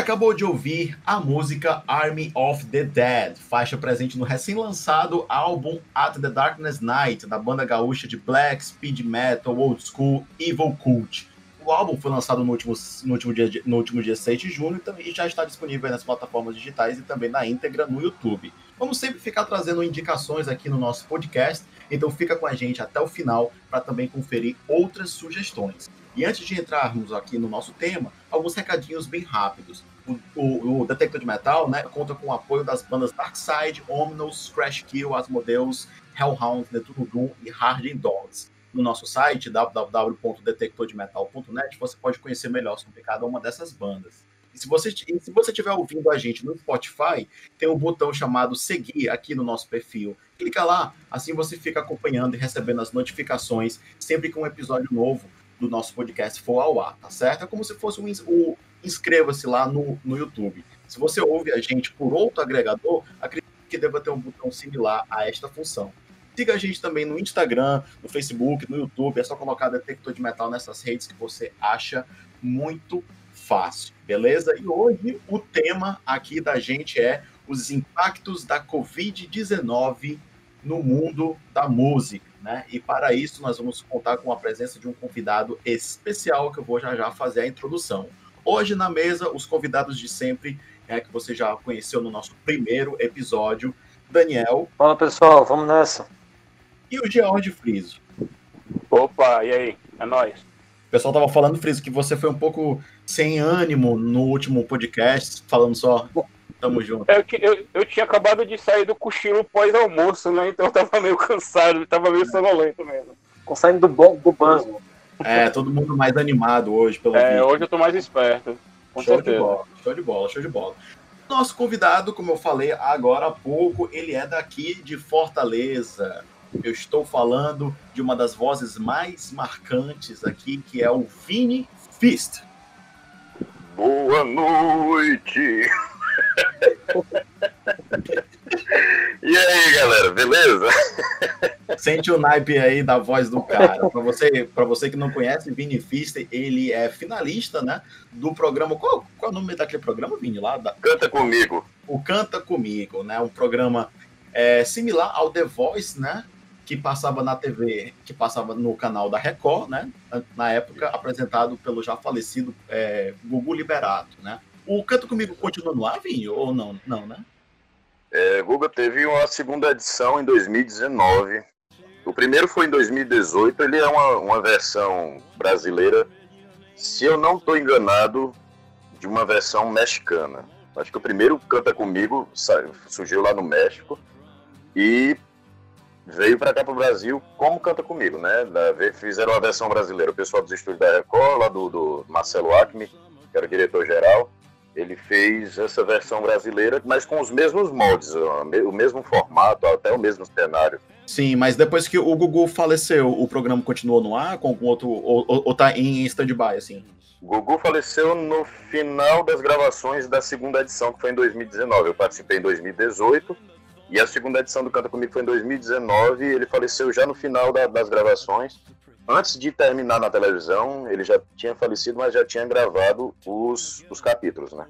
Acabou de ouvir a música Army of the Dead, faixa presente no recém-lançado álbum At the Darkness Night, da banda gaúcha de black, speed metal, old school, Evil Cult. O álbum foi lançado no último, no último, dia, no último dia 6 de junho e já está disponível nas plataformas digitais e também na íntegra no YouTube. Vamos sempre ficar trazendo indicações aqui no nosso podcast, então fica com a gente até o final para também conferir outras sugestões. E antes de entrarmos aqui no nosso tema, alguns recadinhos bem rápidos. O, o, Detector de Metal né, conta com o apoio das bandas Darkside, Omnos, Crash Kill, Asmodeus, Hellhound, Netuno Doom e Hardened Dogs. No nosso site, www.detectordemetal.net, você pode conhecer melhor sobre cada uma dessas bandas. E se você se você estiver ouvindo a gente no Spotify, tem um botão chamado seguir aqui no nosso perfil. Clica lá, assim você fica acompanhando e recebendo as notificações sempre que um episódio novo do nosso podcast for ao ar, tá certo? É como se fosse um, um inscreva-se lá no, no YouTube. Se você ouve a gente por outro agregador, acredito que deva ter um botão similar a esta função. Siga a gente também no Instagram, no Facebook, no YouTube. É só colocar detector de metal nessas redes que você acha muito fácil, beleza? E hoje o tema aqui da gente é os impactos da Covid-19 no mundo da música. Né? E para isso nós vamos contar com a presença de um convidado especial que eu vou já já fazer a introdução. Hoje na mesa, os convidados de sempre, né, que você já conheceu no nosso primeiro episódio, Daniel. Fala pessoal, vamos nessa. E o George Friso. Opa, e aí? É nóis. O pessoal tava falando, Friso, que você foi um pouco sem ânimo no último podcast, falando só Tamo junto. Eu, eu, eu tinha acabado de sair do cochilo pós-almoço, né? Então eu tava meio cansado, tava meio sonolento mesmo. Saindo do, do banco. É, todo mundo mais animado hoje, pelo É, vídeo. hoje eu tô mais esperto. Com show certeza. de bola, show de bola, show de bola. Nosso convidado, como eu falei agora há pouco, ele é daqui de Fortaleza. Eu estou falando de uma das vozes mais marcantes aqui, que é o Vini Fist. Boa noite! e aí, galera, beleza? Sente o naipe aí da voz do cara. Para você, para você que não conhece, Vini Fister, ele é finalista, né, do programa. Qual, qual é o nome daquele programa, Vini? Lá da... Canta comigo. O Canta comigo, né? Um programa é, similar ao The Voice, né? Que passava na TV, que passava no canal da Record, né? Na época, apresentado pelo já falecido é, Gugu Liberato, né? O Canto Comigo continua no ar, Vinho, ou não? Não, né? É, Guga teve uma segunda edição em 2019. O primeiro foi em 2018. Ele é uma, uma versão brasileira, se eu não estou enganado, de uma versão mexicana. Acho que o primeiro Canta Comigo surgiu lá no México e veio para cá para o Brasil como Canta Comigo, né? Fizeram a versão brasileira. O pessoal dos estúdios da Record, lá do, do Marcelo Acme, que era o diretor-geral, ele fez essa versão brasileira, mas com os mesmos moldes, o mesmo formato, até o mesmo cenário. Sim, mas depois que o Gugu faleceu, o programa continuou no ar com outro. Ou, ou tá em stand-by, assim? O Gugu faleceu no final das gravações da segunda edição, que foi em 2019. Eu participei em 2018. E a segunda edição do Canta Comigo foi em 2019. ele faleceu já no final da, das gravações antes de terminar na televisão, ele já tinha falecido, mas já tinha gravado os, os capítulos, né?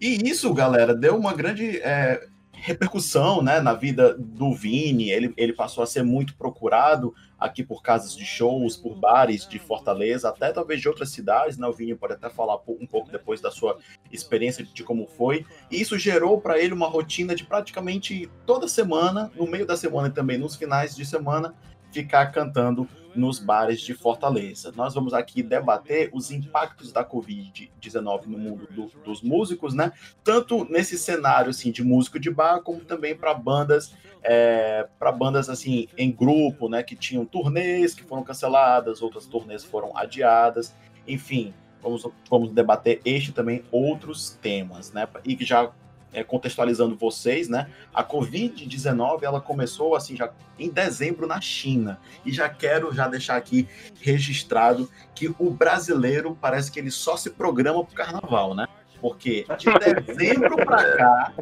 E isso, galera, deu uma grande é, repercussão né, na vida do Vini. Ele, ele passou a ser muito procurado aqui por casas de shows, por bares de Fortaleza, até talvez de outras cidades. Né? O Vini pode até falar um pouco depois da sua experiência de como foi. E isso gerou para ele uma rotina de praticamente toda semana, no meio da semana e também nos finais de semana, ficar cantando nos bares de Fortaleza. Nós vamos aqui debater os impactos da Covid-19 no mundo do, dos músicos, né? Tanto nesse cenário assim de músico de bar, como também para bandas, é, para bandas assim em grupo, né? Que tinham turnês que foram canceladas, outras turnês foram adiadas, enfim. Vamos, vamos debater este também outros temas, né? E que já é, contextualizando vocês, né? A Covid-19 ela começou assim já em dezembro na China e já quero já deixar aqui registrado que o brasileiro parece que ele só se programa para o Carnaval, né? Porque de dezembro para cá,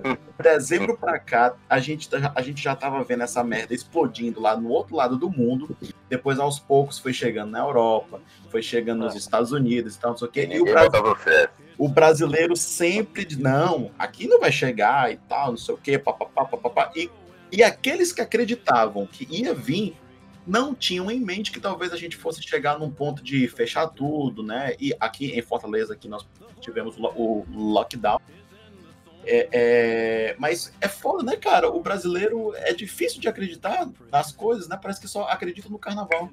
dezembro para cá, a gente, tá, a gente já estava vendo essa merda explodindo lá no outro lado do mundo. Depois, aos poucos, foi chegando na Europa, foi chegando nos Estados Unidos e tal, não sei o quê. E o Brasil, o brasileiro sempre diz, não, aqui não vai chegar e tal, não sei o quê, papapá, papapá. E, e aqueles que acreditavam que ia vir não tinham em mente que talvez a gente fosse chegar num ponto de fechar tudo, né? E aqui em Fortaleza, aqui nós tivemos o lockdown. É, é, mas é foda, né, cara? O brasileiro é difícil de acreditar nas coisas, né? Parece que só acredita no carnaval.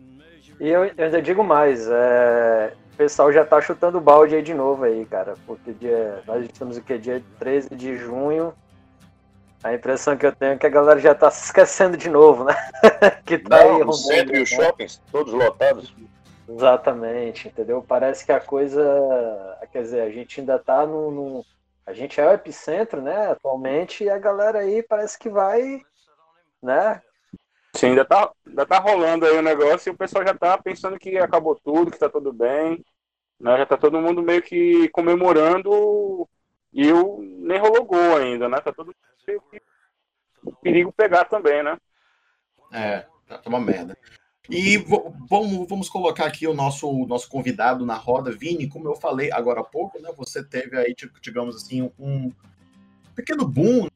E eu, eu ainda digo mais, é, o pessoal já tá chutando balde aí de novo aí, cara. Porque dia, nós estamos aqui dia 13 de junho. A impressão que eu tenho é que a galera já tá se esquecendo de novo, né? que tá Não, aí o centro e os né? shoppings, todos lotados. Exatamente, entendeu? Parece que a coisa. Quer dizer, a gente ainda tá no. no a gente é o epicentro, né, atualmente, e a galera aí parece que vai, né? Sim, ainda tá, ainda tá rolando aí o negócio e o pessoal já tá pensando que acabou tudo, que tá tudo bem. Né? Já tá todo mundo meio que comemorando e o nem rolou gol ainda, né? Tá todo meio que perigo pegar também, né? É, tá uma merda. E vamos, vamos colocar aqui o nosso, nosso convidado na roda, Vini, como eu falei agora há pouco, né? Você teve aí, digamos assim, um pequeno boom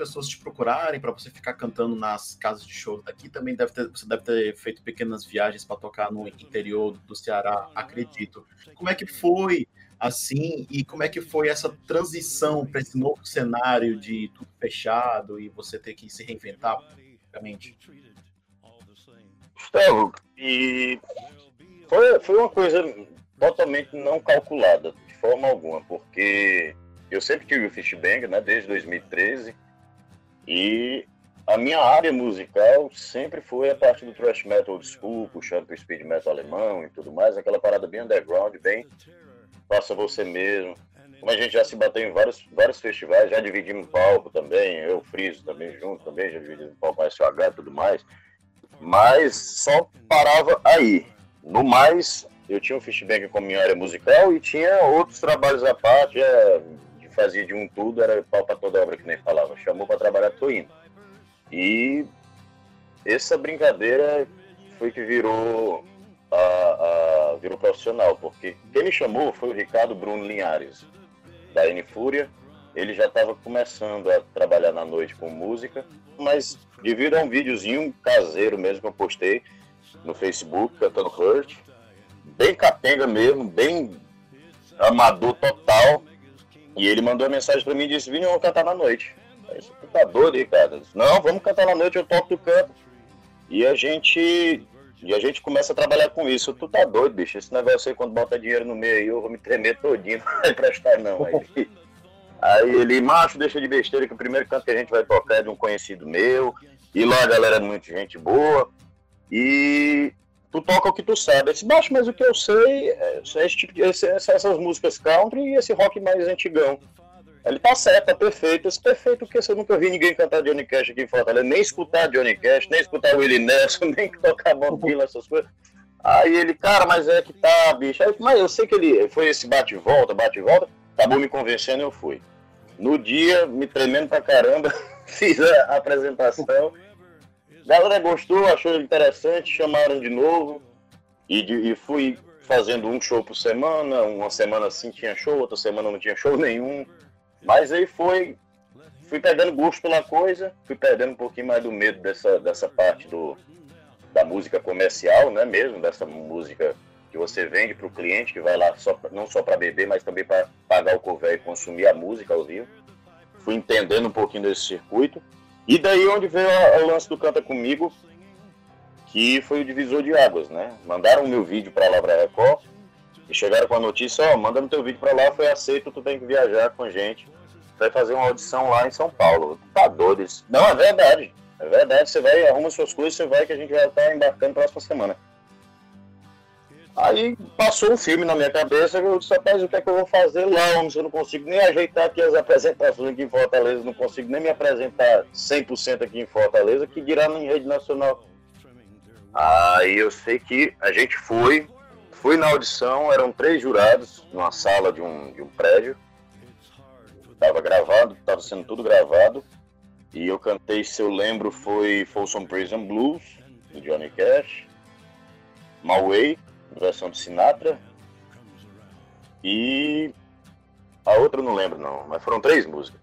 pessoas te procurarem para você ficar cantando nas casas de show daqui. Também deve ter, você deve ter feito pequenas viagens para tocar no interior do Ceará, acredito. Como é que foi assim e como é que foi essa transição para esse novo cenário de tudo fechado e você ter que se reinventar, praticamente? Gustavo, e foi, foi uma coisa totalmente não calculada, de forma alguma, porque eu sempre tive o Fishbang, né, desde 2013, e a minha área musical sempre foi a parte do thrash metal old school, puxando pro speed metal alemão e tudo mais, aquela parada bem underground, bem faça você mesmo. Como a gente já se bateu em vários, vários festivais, já dividimos palco também, eu friso também junto também, já dividimos palco com a SOH e tudo mais. Mas só parava aí. No mais, eu tinha um Fishbang como minha área musical e tinha outros trabalhos à parte, é, fazia de um tudo, era pau para toda obra que nem falava. Chamou para trabalhar, tô indo. E essa brincadeira foi que virou a, a, virou profissional, porque quem me chamou foi o Ricardo Bruno Linhares, da N Fúria. Ele já estava começando a trabalhar na noite com música, mas devido a um videozinho caseiro mesmo que eu postei no Facebook, cantando Hurt, bem capenga mesmo, bem amador total. E ele mandou uma mensagem para mim e disse: Vini, vamos cantar na noite. Aí, você tá doido aí, cara? Disse, Não, vamos cantar na noite, eu toco do canto. E a gente. E a gente começa a trabalhar com isso. Tu tá doido, bicho. Esse negócio aí, quando bota dinheiro no meio aí, eu vou me tremer todinho. Não vai emprestar, não. Aí, aí ele, macho, deixa de besteira que o primeiro canto que a gente vai tocar é de um conhecido meu. E lá a galera é muito gente boa. E tu toca o que tu sabe. Esse baixo, mas o que eu sei é, é esse tipo de, esse, essas músicas country e esse rock mais antigão. Ele tá certo, tá perfeito. Esse perfeito porque eu nunca vi ninguém cantar Johnny Cash aqui em Fortaleza, nem escutar Johnny Cash, nem escutar Willie Nelson, nem tocar Bob essas coisas. Aí ele, cara, mas é que tá, bicho. Aí, mas eu sei que ele foi esse bate-volta, bate-volta, acabou me convencendo e eu fui. No dia, me tremendo pra caramba, fiz a apresentação. Galera gostou, achou interessante, chamaram de novo. E, de, e fui fazendo um show por semana. Uma semana assim tinha show, outra semana não tinha show nenhum. Mas aí foi. Fui perdendo gosto pela coisa, fui perdendo um pouquinho mais do medo dessa, dessa parte do, da música comercial, né? Mesmo, dessa música que você vende para o cliente, que vai lá só, não só para beber, mas também para pagar o cover e consumir a música ao vivo. Fui entendendo um pouquinho desse circuito. E daí onde veio o lance do Canta Comigo, que foi o divisor de águas, né? Mandaram o meu vídeo para lá para Record e chegaram com a notícia, ó, oh, manda no teu vídeo para lá, foi aceito, tu tem que viajar com a gente. Vai fazer uma audição lá em São Paulo. Tá doido isso. Não, é verdade. É verdade, você vai, arruma suas coisas, você vai que a gente vai estar embarcando próxima semana. Aí passou um filme na minha cabeça, eu disse, rapaz, o que é que eu vou fazer lá, homem, se eu não consigo nem ajeitar aqui as apresentações aqui em Fortaleza, não consigo nem me apresentar 100% aqui em Fortaleza, que dirá em rede nacional. Aí eu sei que a gente foi, fui na audição, eram três jurados numa sala de um, de um prédio, estava gravado, estava sendo tudo gravado, e eu cantei, se eu lembro, foi Folsom Prison Blues, do Johnny Cash, My Way, versão de Sinatra. E A outra eu não lembro, não, mas foram três músicas.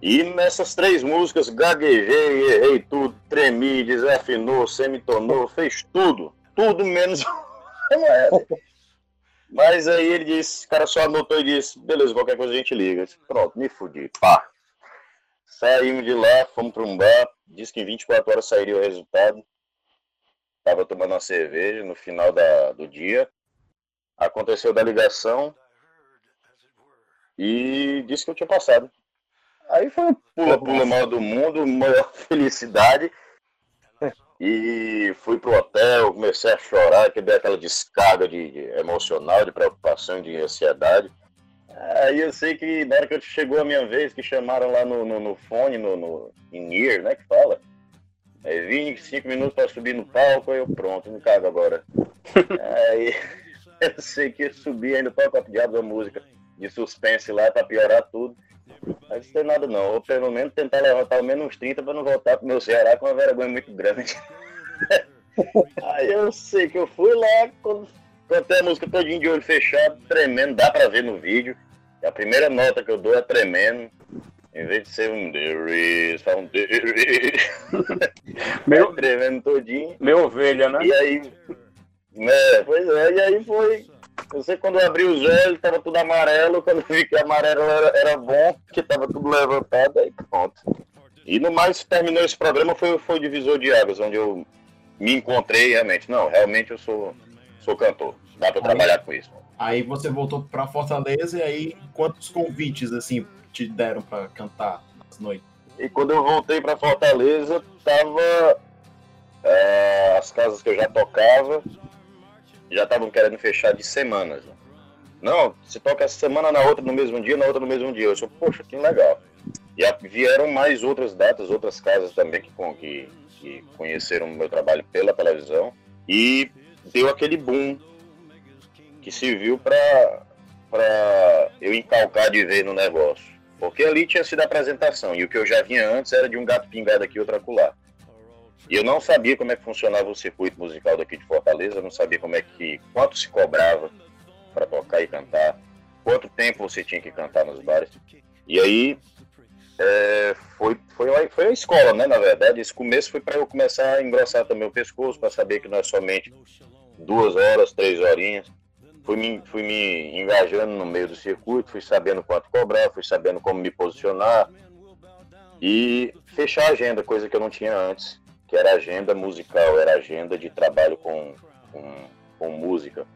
E nessas três músicas, gaguejei, errei tudo, tremi, desafinou, semitonou, fez tudo. Tudo menos Mas aí ele disse, o cara só anotou e disse, beleza, qualquer coisa a gente liga. Disse, Pronto, me fudi. Pá. Saímos de lá, fomos para um bar, disse que em 24 horas sairia o resultado. Tava tomando uma cerveja no final da, do dia. Aconteceu da ligação e disse que eu tinha passado. Aí foi um pula-pula mal do mundo, maior felicidade. E fui pro hotel, comecei a chorar, que deu aquela descarga de, de, emocional, de preocupação, de ansiedade. Aí eu sei que na hora que chegou a minha vez, que chamaram lá no, no, no fone, no, no in ear, né, que fala. Aí vim cinco minutos para subir no palco, eu pronto, não cago agora. aí eu sei que eu subi ainda toco a diabo da música de suspense lá para piorar tudo. Aí não tem nada não. Ou pelo menos tentar levantar ao menos uns 30 para não voltar pro meu Ceará com uma vergonha muito grande. Aí eu sei que eu fui lá, cantei a música todinho de olho fechado, tremendo, dá para ver no vídeo. A primeira nota que eu dou é tremendo. Em vez de ser um is, fala um is. Meu, tremendo todinho. Meu ovelha, né? E aí. Né, pois é, e aí foi eu sei quando eu abri os olhos, tava tudo amarelo. Quando eu vi que amarelo era, era bom, que tava tudo levantado, aí pronto. E no mais, terminou esse programa, foi, foi o divisor de águas, onde eu me encontrei realmente. Não, realmente eu sou, sou cantor. Dá para trabalhar com isso. Aí você voltou para Fortaleza e aí quantos convites assim te deram para cantar nas noites? E quando eu voltei para Fortaleza, tava é, as casas que eu já tocava já estavam querendo fechar de semanas. Né? Não, se toca essa semana, na outra no mesmo dia, na outra no mesmo dia. Eu sou, poxa, que legal. E vieram mais outras datas, outras casas também que, que, que conheceram o meu trabalho pela televisão. E deu aquele boom que serviu para eu encalcar de ver no negócio. Porque ali tinha sido a apresentação, e o que eu já vinha antes era de um gato pingado aqui, outro acolá. E eu não sabia como é que funcionava o circuito musical daqui de Fortaleza, não sabia como é que quanto se cobrava para tocar e cantar, quanto tempo você tinha que cantar nos bares. E aí é, foi, foi, foi a escola, né? Na verdade, esse começo foi para eu começar a engrossar também o pescoço, para saber que não é somente duas horas, três horinhas. Fui me, fui me engajando no meio do circuito, fui sabendo quanto cobrar, fui sabendo como me posicionar e fechar a agenda, coisa que eu não tinha antes que era agenda musical, era agenda de trabalho com, com, com música.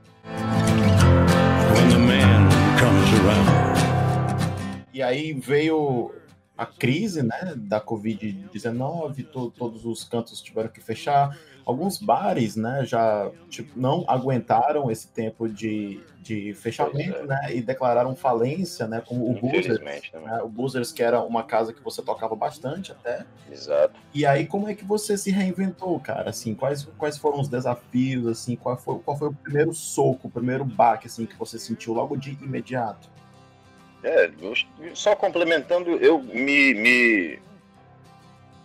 E aí veio a crise né, da Covid-19, to, todos os cantos tiveram que fechar. Alguns bares né, já tipo, não aguentaram esse tempo de, de fechamento é. né, e declararam falência, né, como o Boozers. Né? O Boozers, que era uma casa que você tocava bastante até. Exato. E aí, como é que você se reinventou, cara? Assim, quais, quais foram os desafios? Assim, qual foi, qual foi o primeiro soco, o primeiro baque assim, que você sentiu logo de imediato? É, só complementando, eu me, me,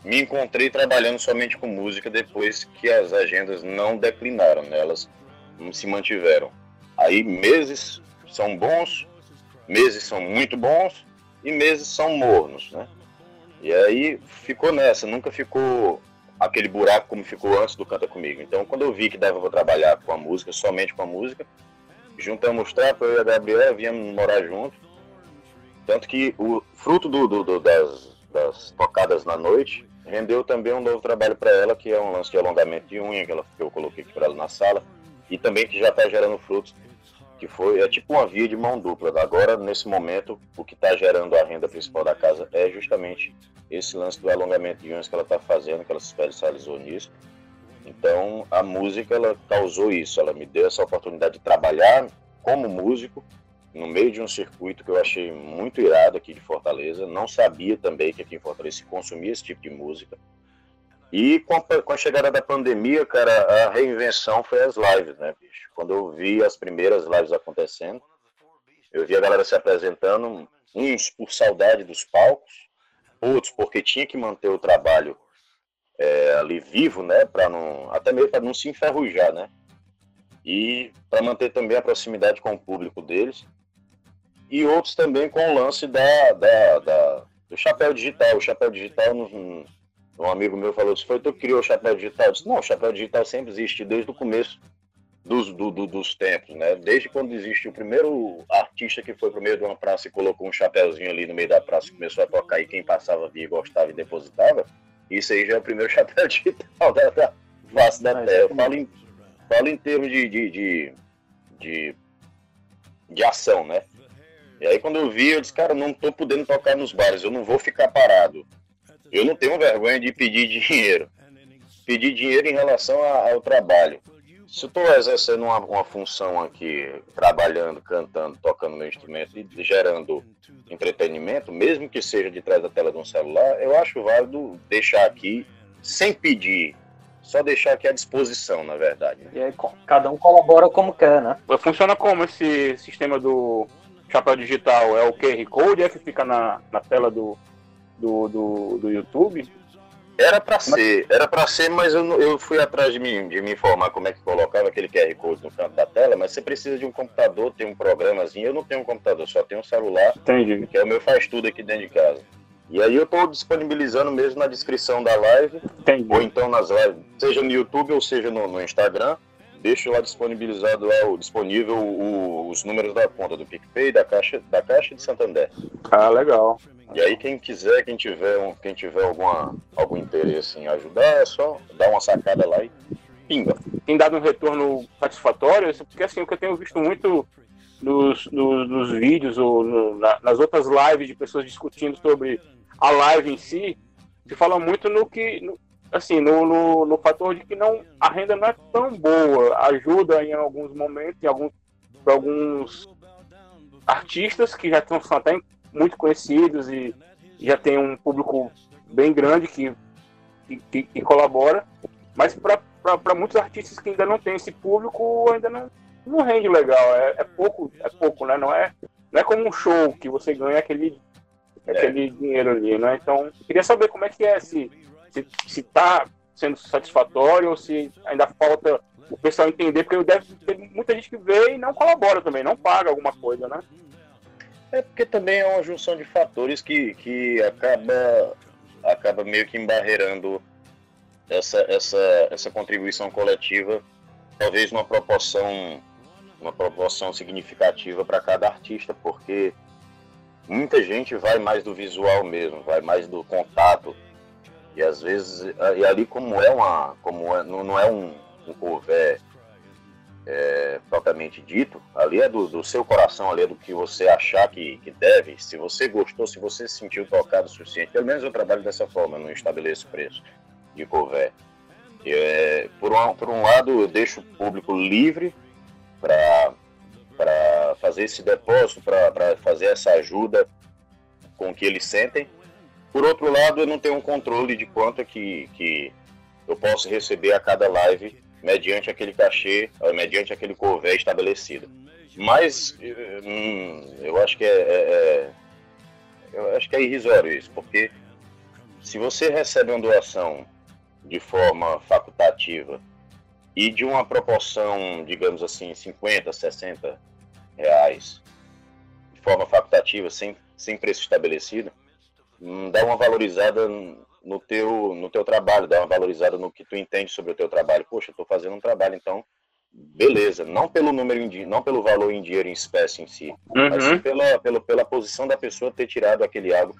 me encontrei trabalhando somente com música depois que as agendas não declinaram, né? elas não se mantiveram. Aí meses são bons, meses são muito bons e meses são mornos, né? E aí ficou nessa, nunca ficou aquele buraco como ficou antes do Canta Comigo. Então, quando eu vi que dava para trabalhar com a música, somente com a música, juntamos trapo, eu e a Gabriela viemos morar junto tanto que o fruto do, do, do das, das, tocadas na noite rendeu também um novo trabalho para ela, que é um lance de alongamento de unha, que, ela, que eu coloquei aqui para ela na sala, e também que já está gerando frutos, que foi é tipo uma via de mão dupla. Agora, nesse momento, o que está gerando a renda principal da casa é justamente esse lance do alongamento de unhas que ela está fazendo, que ela se especializou nisso. Então, a música, ela causou isso, ela me deu essa oportunidade de trabalhar como músico, no meio de um circuito que eu achei muito irado aqui de Fortaleza. Não sabia também que aqui em Fortaleza se consumia esse tipo de música. E com a, com a, chegada da pandemia, cara, a reinvenção foi as lives, né, bicho? Quando eu vi as primeiras lives acontecendo, eu vi a galera se apresentando, uns por saudade dos palcos, outros porque tinha que manter o trabalho é, ali vivo, né, para não até mesmo para não se enferrujar, né? E para manter também a proximidade com o público deles. E outros também com o lance da, da, da do chapéu digital. O chapéu digital, um, um amigo meu falou, se foi tu que criou o chapéu digital? Eu disse, não, o chapéu digital sempre existe desde o começo dos, do, do, dos tempos, né? Desde quando existe o primeiro artista que foi pro meio de uma praça e colocou um chapéuzinho ali no meio da praça e começou a tocar e quem passava via gostava e depositava, isso aí já é o primeiro chapéu digital da, da face da terra. Eu falo em, falo em termos de, de, de, de, de ação, né? E aí quando eu vi, eu disse, cara, não tô podendo tocar nos bares, eu não vou ficar parado. Eu não tenho vergonha de pedir dinheiro. Pedir dinheiro em relação ao trabalho se eu estou exercendo uma, uma, função aqui, trabalhando, cantando, tocando meu instrumento e gerando entretenimento, mesmo que seja de trás da tela de um celular, eu acho válido deixar aqui sem pedir, só deixar aqui à disposição, na verdade. E aí cada um colabora como quer, né? Funciona como esse sistema do chapéu digital? É o QR Code é que fica na, na tela do, do, do, do YouTube? Era para ser, era para ser, mas eu, eu fui atrás de me, de me informar como é que colocava aquele QR Code no canto da tela, mas você precisa de um computador, tem um programazinho. Eu não tenho um computador, só tenho um celular, Entendi. que é o meu faz tudo aqui dentro de casa. E aí eu estou disponibilizando mesmo na descrição da live, Entendi. ou então nas lives, seja no YouTube ou seja no, no Instagram. Deixo lá disponibilizado lá, o, disponível o, os números da conta do PicPay, da Caixa, da Caixa de Santander. Ah, legal. E aí quem quiser, quem tiver, um, quem tiver alguma, algum interesse em ajudar, é só dar uma sacada lá e pinga. Tem dado um retorno satisfatório? Porque assim, o que eu tenho visto muito nos, nos, nos vídeos ou no, na, nas outras lives de pessoas discutindo sobre a live em si, se fala muito no que, no, assim, no, no, no, fator de que não, a renda não é tão boa, ajuda em alguns momentos, em alguns, para alguns artistas que já estão até muito conhecidos e já tem um público bem grande que, que, que colabora, mas para muitos artistas que ainda não tem esse público, ainda não, não rende legal. É, é, pouco, é pouco, né? Não é, não é como um show que você ganha aquele, é. aquele dinheiro ali, né? Então, queria saber como é que é, se, se, se tá sendo satisfatório ou se ainda falta o pessoal entender, porque deve ter muita gente que vê e não colabora também, não paga alguma coisa, né? É porque também é uma junção de fatores que, que acaba, acaba meio que embarreirando essa, essa, essa contribuição coletiva, talvez numa proporção, uma proporção significativa para cada artista, porque muita gente vai mais do visual mesmo, vai mais do contato. E às vezes, e ali como é uma, como é, não é um, um cover é, propriamente dito, ali é do, do, seu coração, ali é do que você achar que, que deve. Se você gostou, se você se sentiu tocado o suficiente, pelo menos eu trabalho dessa forma, não estabeleço preço de cover. É, por, um, por um lado, eu deixo o público livre para fazer esse depósito, para fazer essa ajuda com o que eles sentem. Por outro lado, eu não tenho um controle de quanto é que, que eu posso receber a cada live mediante aquele cachê, eh, mediante aquele cové estabelecido. Mas hum, eu acho que é, é, é, eu acho que é irrisório isso, porque se você recebe uma doação de forma facultativa e de uma proporção, digamos assim, 50, 60 reais, de forma facultativa, sem, sem preço estabelecido, dá uma valorizada no teu, no teu trabalho, dá uma valorizada no que tu entende sobre o teu trabalho. Poxa, eu estou fazendo um trabalho, então, beleza. Não pelo número, em, não pelo valor em dinheiro em espécie em si, uhum. mas sim pela, pela, pela posição da pessoa ter tirado aquele algo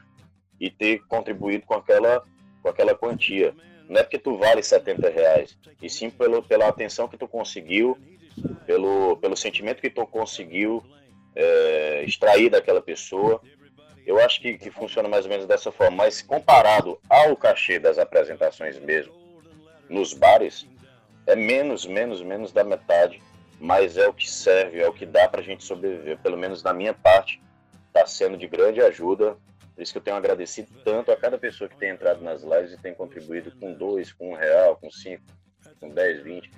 e ter contribuído com aquela, com aquela quantia. Não é porque tu vale 70 reais, e sim pelo, pela atenção que tu conseguiu, pelo, pelo sentimento que tu conseguiu é, extrair daquela pessoa eu acho que, que funciona mais ou menos dessa forma, mas comparado ao cachê das apresentações mesmo, nos bares, é menos, menos, menos da metade, mas é o que serve, é o que dá para a gente sobreviver, pelo menos da minha parte, está sendo de grande ajuda. Por isso que eu tenho agradecido tanto a cada pessoa que tem entrado nas lives e tem contribuído com dois, com um real, com cinco, com dez, vinte,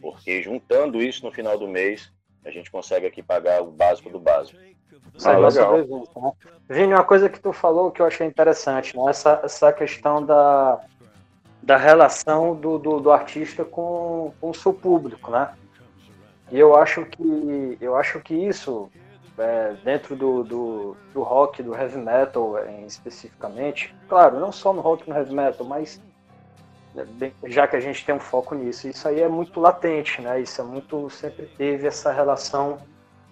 porque juntando isso no final do mês, a gente consegue aqui pagar o básico do básico. Ah, legal. Né? Vini, uma coisa que tu falou que eu achei interessante, né? essa, essa questão da, da relação do, do, do, artista com, com o seu público, né? E eu acho que eu acho que isso é, dentro do, do, do, rock, do heavy metal em, especificamente. Claro, não só no rock e no heavy metal, mas já que a gente tem um foco nisso, isso aí é muito latente, né? Isso é muito sempre teve essa relação,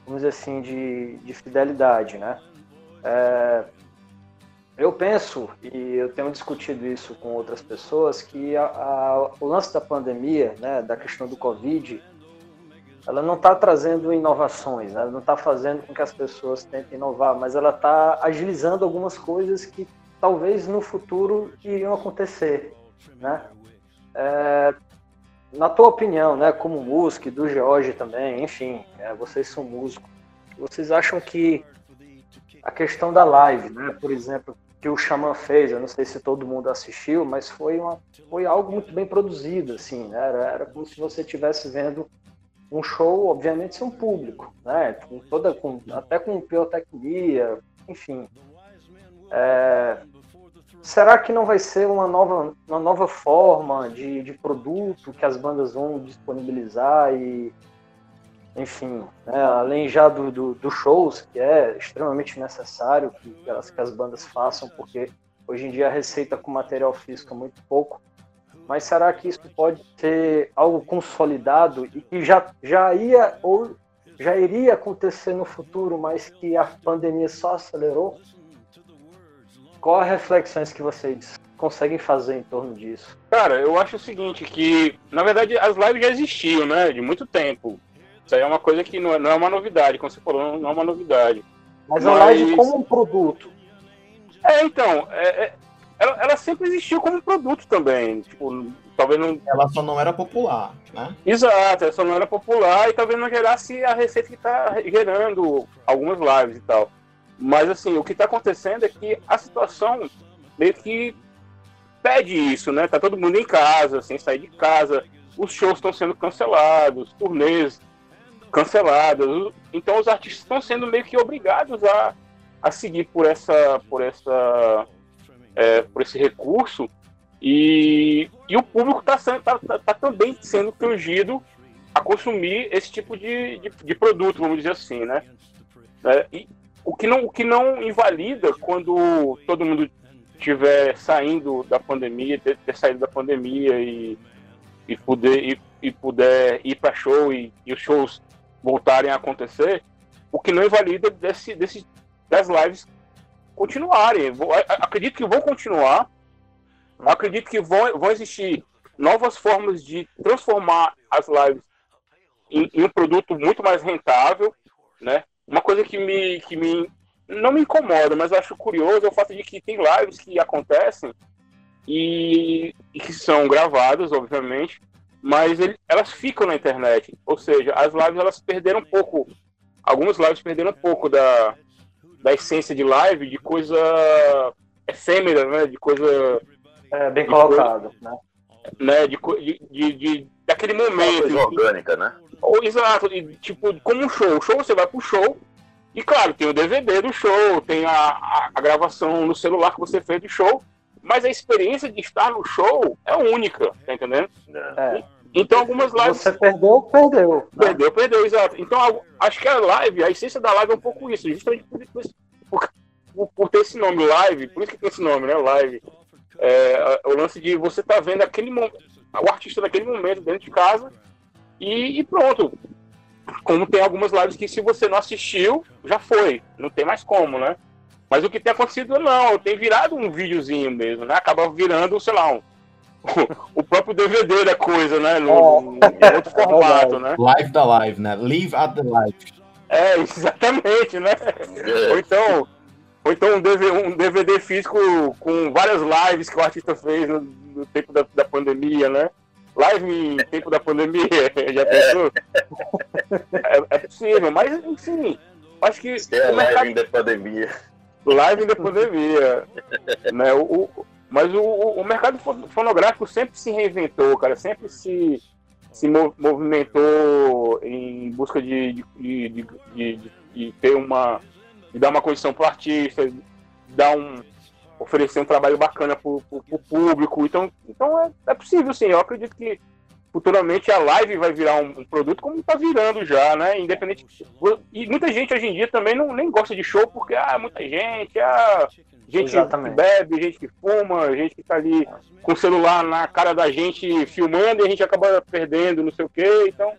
vamos dizer assim, de, de fidelidade, né? É, eu penso, e eu tenho discutido isso com outras pessoas, que a, a, o lance da pandemia, né, da questão do Covid, ela não está trazendo inovações, né? ela não está fazendo com que as pessoas tentem inovar, mas ela está agilizando algumas coisas que talvez no futuro iriam acontecer, né? É, na tua opinião, né, como músico, do George também, enfim, é, vocês são músicos, vocês acham que a questão da live, né, por exemplo, que o Xamã fez, eu não sei se todo mundo assistiu, mas foi, uma, foi algo muito bem produzido, assim, né, era, era como se você estivesse vendo um show, obviamente, sem um público, né, com toda, com, até com pirotecnia, enfim. É, será que não vai ser uma nova, uma nova forma de, de produto que as bandas vão disponibilizar e, enfim, né, além já do, do, do, shows, que é extremamente necessário que, que, as, que as bandas façam, porque hoje em dia a receita com material físico é muito pouco, mas será que isso pode ser algo consolidado e que já, já ia ou já iria acontecer no futuro, mas que a pandemia só acelerou? Qual as reflexões que vocês conseguem fazer em torno disso? Cara, eu acho o seguinte, que na verdade as lives já existiam, né? De muito tempo. Isso aí é uma coisa que não é, não é uma novidade, como você falou, não é uma novidade. Mas, Mas... a live como um produto. É, então, é, é, ela, ela, sempre existiu como um produto também. Tipo, talvez não. Ela só não era popular, né? Exato, ela só não era popular e talvez não gerasse a receita que está gerando algumas lives e tal. Mas, assim, o que está acontecendo é que a situação meio que pede isso, né? Tá todo mundo em casa, sem sair de casa, os shows estão sendo cancelados, turnês cancelados. Então, os artistas estão sendo meio que obrigados a, a seguir por essa, por essa, é, por esse recurso. E, e o público está tá, tá, tá também sendo tangido a consumir esse tipo de, de, de produto, vamos dizer assim, né? É, e, o que não, o que não invalida quando todo mundo estiver saindo da pandemia, ter, ter, saído da pandemia e, e, poder, e, e puder ir para show e, e, os shows voltarem a acontecer, o que não invalida desse, desse, das lives continuarem. Vou, acredito que vão continuar, acredito que vão, vão existir novas formas de transformar as lives em, em um produto muito mais rentável, né? Uma coisa que me, que me não me incomoda, mas acho curioso é o fato de que tem lives que acontecem e, e que são gravadas, obviamente, mas ele, elas ficam na internet. Ou seja, as lives elas perderam um pouco, algumas lives perderam um pouco da, da essência de live, de coisa efêmera, né? De coisa. É, bem colocado, coisa, né? né? De, de, de, daquele momento. Coisa orgânica, né? Ou, exato, e, tipo, como um show. O show você vai pro show, e claro, tem o DVD do show, tem a, a, a, gravação no celular que você fez do show, mas a experiência de estar no show é única, tá entendendo? É. Então algumas lives. Você perdeu, perdeu. Perdeu, perdeu, exato. Então acho que a live, a essência da live é um pouco isso, justamente por, por, por, por ter esse nome, live, por isso que tem esse nome, né? Live. É, o lance de você tá vendo aquele o artista daquele momento dentro de casa e, e, pronto. Como tem algumas lives que se você não assistiu, já foi. Não tem mais como, né? Mas o que tem acontecido não, tem virado um videozinho mesmo, né? Acaba virando, sei lá, um, o próprio DVD da coisa, né? No, oh. em outro formato, né? Live da live, né? Live at the live. É, exatamente, né? Ou então, ou então um, DVD, um DVD físico com várias lives que o artista fez no, no tempo da, da pandemia, né? live em tempo da pandemia, já pensou? É, é possível, mas enfim, acho que. É, mercado... live da pandemia. Live da pandemia. né? o, o, mas o, o mercado fonográfico sempre se reinventou, cara, sempre se, se movimentou em busca de, de, de, de, de ter uma. de dar uma condição para o artista, dar um, oferecer um trabalho bacana para o público. Então, então é, é, possível, sim. Eu acredito que futuramente a live vai virar um, um produto como está virando já, né? Independente. E muita gente hoje em dia também não nem gosta de show porque ah, muita gente, ah, gente Exatamente. que bebe, gente que fuma, gente que está ali com o celular na cara da gente filmando e a gente acaba perdendo, não sei o quê. Então,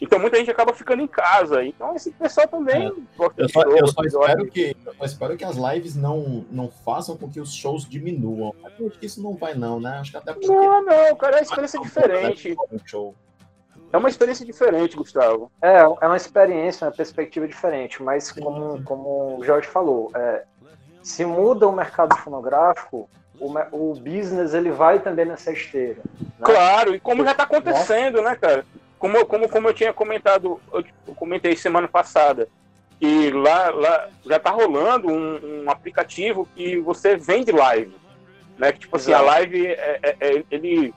então muita gente acaba ficando em casa. Então esse pessoal também. É. Eu, só, eu, só espero que, eu espero que as lives não, não façam com que os shows diminuam. Eu acho que isso não vai, não, né? Acho que até porque... Não, não, cara, é uma experiência diferente. É uma experiência diferente, Gustavo. É, é uma experiência, uma perspectiva diferente, mas como, como o Jorge falou, é, se muda o mercado fonográfico, o, o business ele vai também nessa esteira. Né? Claro, e como já está acontecendo, né, cara? Como, como, como eu tinha comentado, eu comentei semana passada, que lá, lá já está rolando um, um, aplicativo que você vende live. Né? Que, tipo assim, Exato. a live, é, é, é, ele,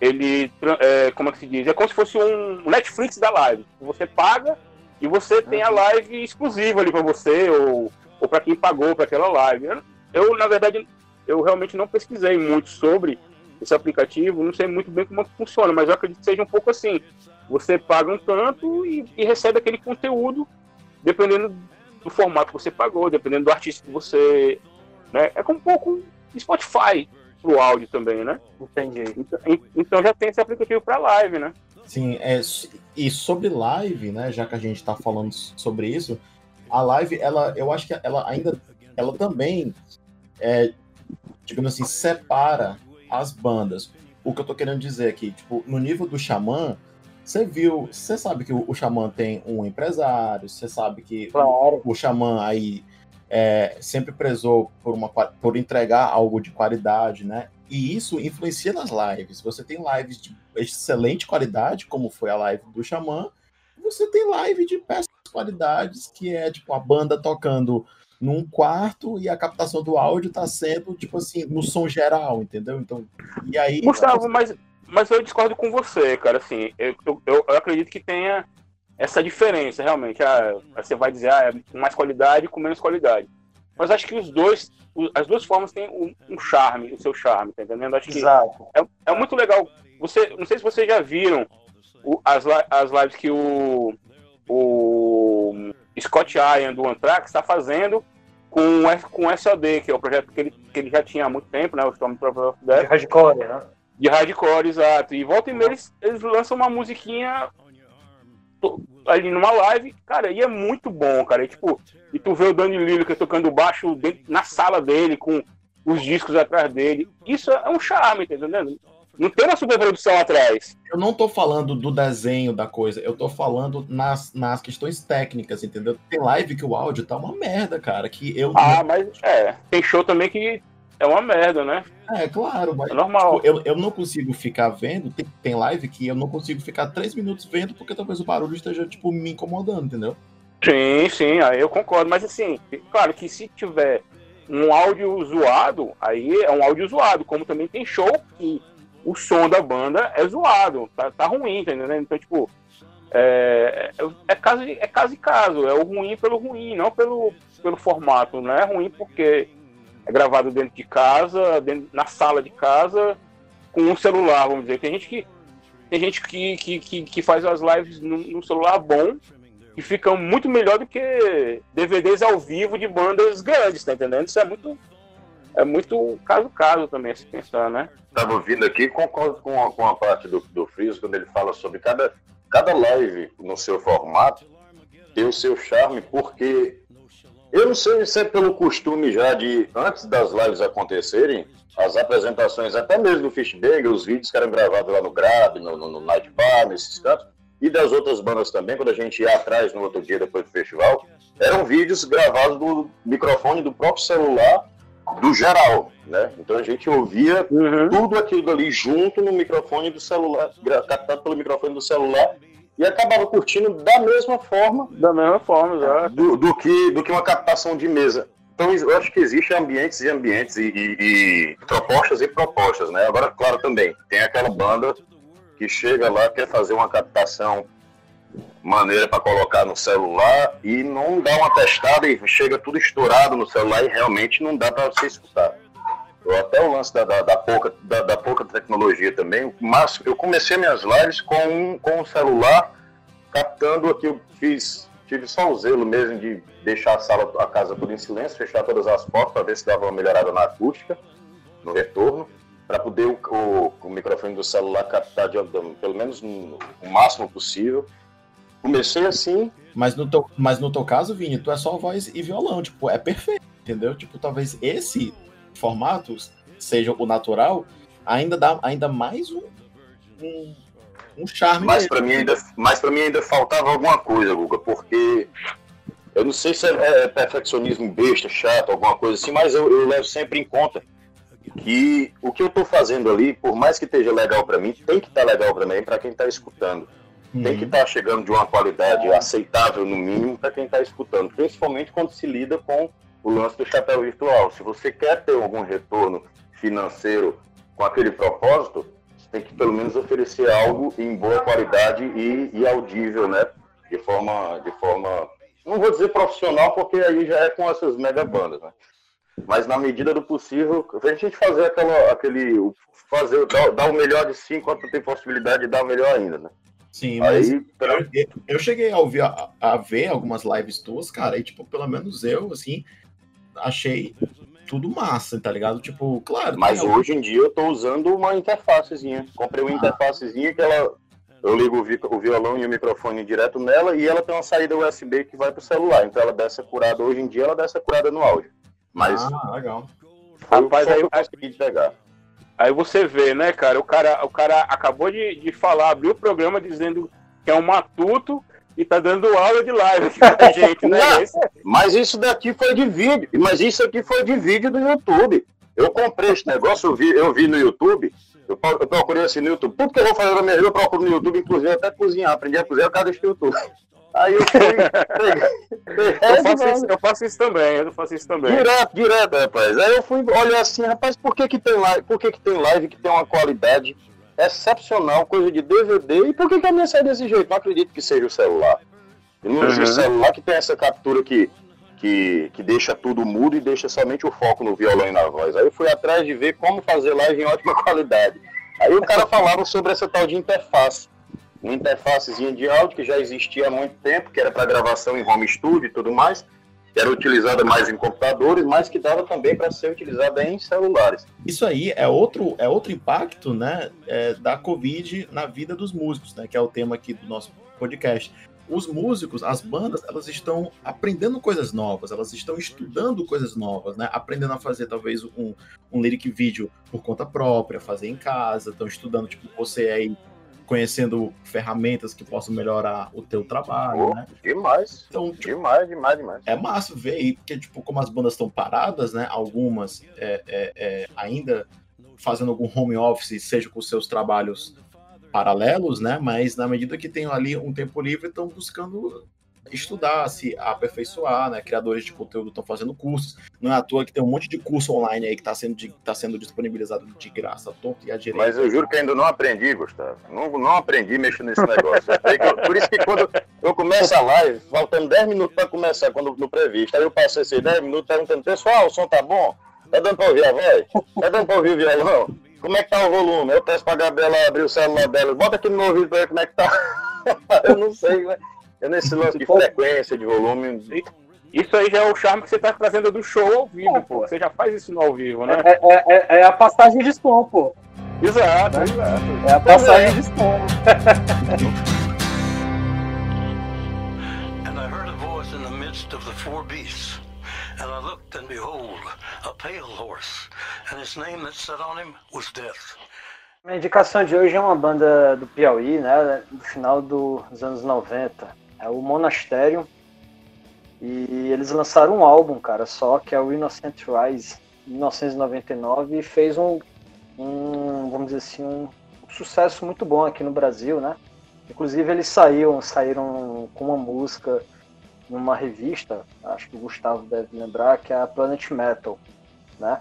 ele é, como é que se diz? É como se fosse um Netflix da live. Você paga e você tem a uhum. live exclusiva ali para você ou, ou para quem pagou para aquela live. Eu, eu, na verdade, eu realmente não pesquisei muito sobre esse aplicativo, não sei muito bem como é funciona, mas eu acredito que seja um pouco assim. Você paga um tanto e, e recebe aquele conteúdo, dependendo do formato que você pagou, dependendo do artista que você. Né? É como um pouco Spotify pro áudio também, né? Entendi. Então, então já tem esse aplicativo para live, né? Sim, é, e sobre live, né? Já que a gente está falando sobre isso, a live, ela, eu acho que ela ainda, ela também, é, digamos assim, separa as bandas. O que eu tô querendo dizer aqui, tipo, no nível do Xamã, você viu, você sabe que o, o Xamã tem um empresário, você sabe que claro. o, o Xamã aí é, sempre prezou por, uma, por entregar algo de qualidade, né? E isso influencia nas lives. Você tem lives de excelente qualidade, como foi a live do Xamã, você tem live de péssimas qualidades, que é tipo a banda tocando num quarto e a captação do áudio tá sendo, tipo assim, no som geral, entendeu? Então, e aí. Gustavo, mas, mas eu discordo com você, cara. Assim, eu, eu, eu acredito que tenha essa diferença, realmente. Ah, você vai dizer, ah, é com mais qualidade com menos qualidade. Mas acho que os dois, as duas formas têm um, um charme, o seu charme, tá entendendo? Acho que Exato. É, é muito legal. Você, não sei se vocês já viram o, as, as lives que o, o Scott Ian do Anthrax está fazendo com, com SOD, que é o projeto que ele, que ele já tinha há muito tempo, né? O Stormtrooper of Death. De hardcore, né? De hardcore, exato. E volta e meia eles, eles lançam uma musiquinha ali numa live, cara, e é muito bom, cara. E, tipo, e tu vê o Danny Lilica tocando baixo dentro, na sala dele, com os discos atrás dele. Isso é um charme, tá entendendo? Não tem uma superprodução atrás. Eu não tô falando do desenho da coisa, eu tô falando nas, nas questões técnicas, entendeu? Tem live que o áudio tá uma merda, cara, que eu... Ah, mas é, tem show também que é uma merda, né? É, claro, mas é normal. Tipo, eu, eu não consigo ficar vendo, tem, tem live que eu não consigo ficar três minutos vendo porque talvez o barulho esteja, tipo, me incomodando, entendeu? Sim, sim, aí eu concordo, mas assim, claro que se tiver um áudio zoado, aí é um áudio zoado, como também tem show que o som da banda é zoado, tá, tá ruim, tá entendendo? Então, tipo, é, é, é, caso, é caso e caso, é o ruim pelo ruim, não pelo, pelo formato, não é ruim porque é gravado dentro de casa, dentro, na sala de casa, com um celular, vamos dizer. Tem gente que, tem gente que, que, que, que faz as lives num, celular bom e ficam muito melhor do que DVDs ao vivo de bandas grandes, tá entendendo? Isso é muito é muito caso caso também, se pensar, né? Estava ouvindo aqui, concordo com a, com a parte do, do Friso, quando ele fala sobre cada, cada live no seu formato, tem o seu charme, porque eu não sei se é pelo costume já de, antes das lives acontecerem, as apresentações, até mesmo do Fishbang, os vídeos que eram gravados lá no Grab, no, no, no Night Bar, nesses cantos, e das outras bandas também, quando a gente ia atrás no outro dia depois do festival, eram vídeos gravados do microfone do próprio celular do geral, né? Então a gente ouvia uhum. tudo aquilo ali junto no microfone do celular, captado pelo microfone do celular e acabava curtindo da mesma forma, da mesma forma, já. Do, do, que do que uma captação de mesa. Então eu acho que existe ambientes e ambientes e, e, e propostas e propostas, né? Agora, claro, também tem aquela banda que chega lá quer fazer uma captação maneira para colocar no celular e não dá uma testada e chega tudo estourado no celular e realmente não dá para você escutar. ou até o lance da, da, da pouca, da, da, pouca tecnologia também, mas eu comecei minhas lives com com um celular captando aqui, eu fiz, tive só o zelo mesmo de deixar a sala, a casa toda em silêncio, fechar todas as portas para ver se dava uma melhorada na acústica, no retorno, para poder o, o, o, microfone do celular captar de, pelo menos no, o máximo possível. Comecei assim. Mas no, teu, mas no teu caso, Vini, tu é só voz e violão, tipo, é perfeito, entendeu? Tipo, talvez esse formato seja o natural, ainda dá ainda mais um, um, um charme. Mas para mim ainda, mas para mim ainda faltava alguma coisa, Guga, porque eu não sei se é, é perfeccionismo besta, chato, alguma coisa assim, mas eu, eu levo sempre em conta que o que eu estou fazendo ali, por mais que esteja legal para mim, tem que estar tá legal também para quem está escutando. Uhum. Tem que estar tá chegando de uma qualidade aceitável, no mínimo, para quem está escutando, principalmente quando se lida com o lance do chapéu virtual. Se você quer ter algum retorno financeiro com aquele propósito, você tem que pelo menos oferecer algo em boa qualidade e, e audível, né? De forma, de forma, não vou dizer profissional, porque aí já é com essas mega bandas, né? Mas na medida do possível, a gente fazer aquela, aquele, fazer, dar, dar o melhor de si enquanto tem possibilidade de dar o melhor ainda, né? Sim, mas Aí, eu, eu, cheguei a ouvir, a, a, ver algumas lives tuas, cara, e tipo, pelo menos eu, assim, achei tudo massa, tá ligado? Tipo, claro. Mas hoje em dia eu tô usando uma interfacezinha. Comprei uma ah. interfacezinha que ela. Eu ligo o violão e o microfone direto nela e ela tem uma saída USB que vai pro celular. Então ela desce curada. Hoje em dia ela desce curada no áudio. Mas. Ah, legal. Rapaz, aí eu consegui pegar. Aí você vê, né, cara? O cara, o cara acabou de, de falar, abriu o programa dizendo que é um matuto e tá dando aula de live pra gente, né? mas isso daqui foi de vídeo, mas isso aqui foi de vídeo do YouTube. Eu comprei esse negócio, eu vi, eu vi no YouTube, eu, eu procurei assim no YouTube. Tudo que eu vou fazer na minha vida, eu procuro no YouTube, inclusive até cozinhar. Aprendi a cozinhar por causa desse YouTube. Aí eu fui. eu, faço isso, eu faço isso também, eu faço isso também. Direto, direto, rapaz. Aí eu fui olhar assim, rapaz, por que, que tem live? Por que, que tem live que tem uma qualidade excepcional, coisa de DVD. E por que, que a minha sai desse jeito? Não acredito que seja o celular. não uhum. o celular que tem essa captura que, que, que deixa tudo mudo e deixa somente o foco no violão e na voz. Aí eu fui atrás de ver como fazer live em ótima qualidade. Aí o cara falava sobre essa tal de interface. Uma interfacezinha de áudio que já existia há muito tempo, que era para gravação em home studio e tudo mais que era utilizada mais em computadores, mas que dava também para ser utilizada em celulares. Isso aí é outro, é outro impacto né, é, da Covid na vida dos músicos, né, que é o tema aqui do nosso podcast. Os músicos, as bandas, elas estão aprendendo coisas novas, elas estão estudando coisas novas, né? Aprendendo a fazer talvez um, um lyric vídeo por conta própria, fazer em casa, estão estudando, tipo, você aí conhecendo ferramentas que possam melhorar o teu trabalho, oh, né? Demais. Então, tipo, demais, demais, demais. É massa ver aí, porque, tipo, como as bandas estão paradas, né? Algumas é, é, é, ainda fazendo algum home office, seja com seus trabalhos paralelos, né? Mas na medida que tem ali um tempo livre, estão buscando estudar, se aperfeiçoar, né? Criadores de conteúdo estão fazendo cursos. Não é à toa que tem um monte de curso online aí que está sendo, tá sendo disponibilizado de graça, tonto e a direita. Mas eu juro que ainda não aprendi, Gustavo. Não, não aprendi mexendo nesse negócio. Por isso que quando eu começo a live, faltando 10 minutos para começar, quando no previsto, aí eu passo esses 10 minutos perguntando, pessoal, o som tá bom? Tá dando para ouvir a voz? Tá dando para ouvir o violão? Como é que tá o volume? Eu peço pra Gabriela abrir o celular dela. Bota aqui no meu ouvido pra ver como é que tá. eu não sei, né? É nesse lance de frequência, de volume. Isso aí já é o charme que você tá trazendo do show ao vivo, pô. Você já faz isso no ao vivo, né? É, é, é, é a passagem de som, pô. Exato, né? exato. É a passagem de som. and I heard a voice in the midst of the four beasts. And I looked, and behold, a pale horse, and his name that sat on him was Death. A indicação de hoje é uma banda do Piauí, né, do final dos anos 90. É o Monastério. E eles lançaram um álbum, cara, só, que é o Innocent Rise, em 1999, e fez um, um vamos dizer assim, um sucesso muito bom aqui no Brasil, né? Inclusive eles saíram, saíram com uma música numa revista, acho que o Gustavo deve lembrar, que é a Planet Metal, né?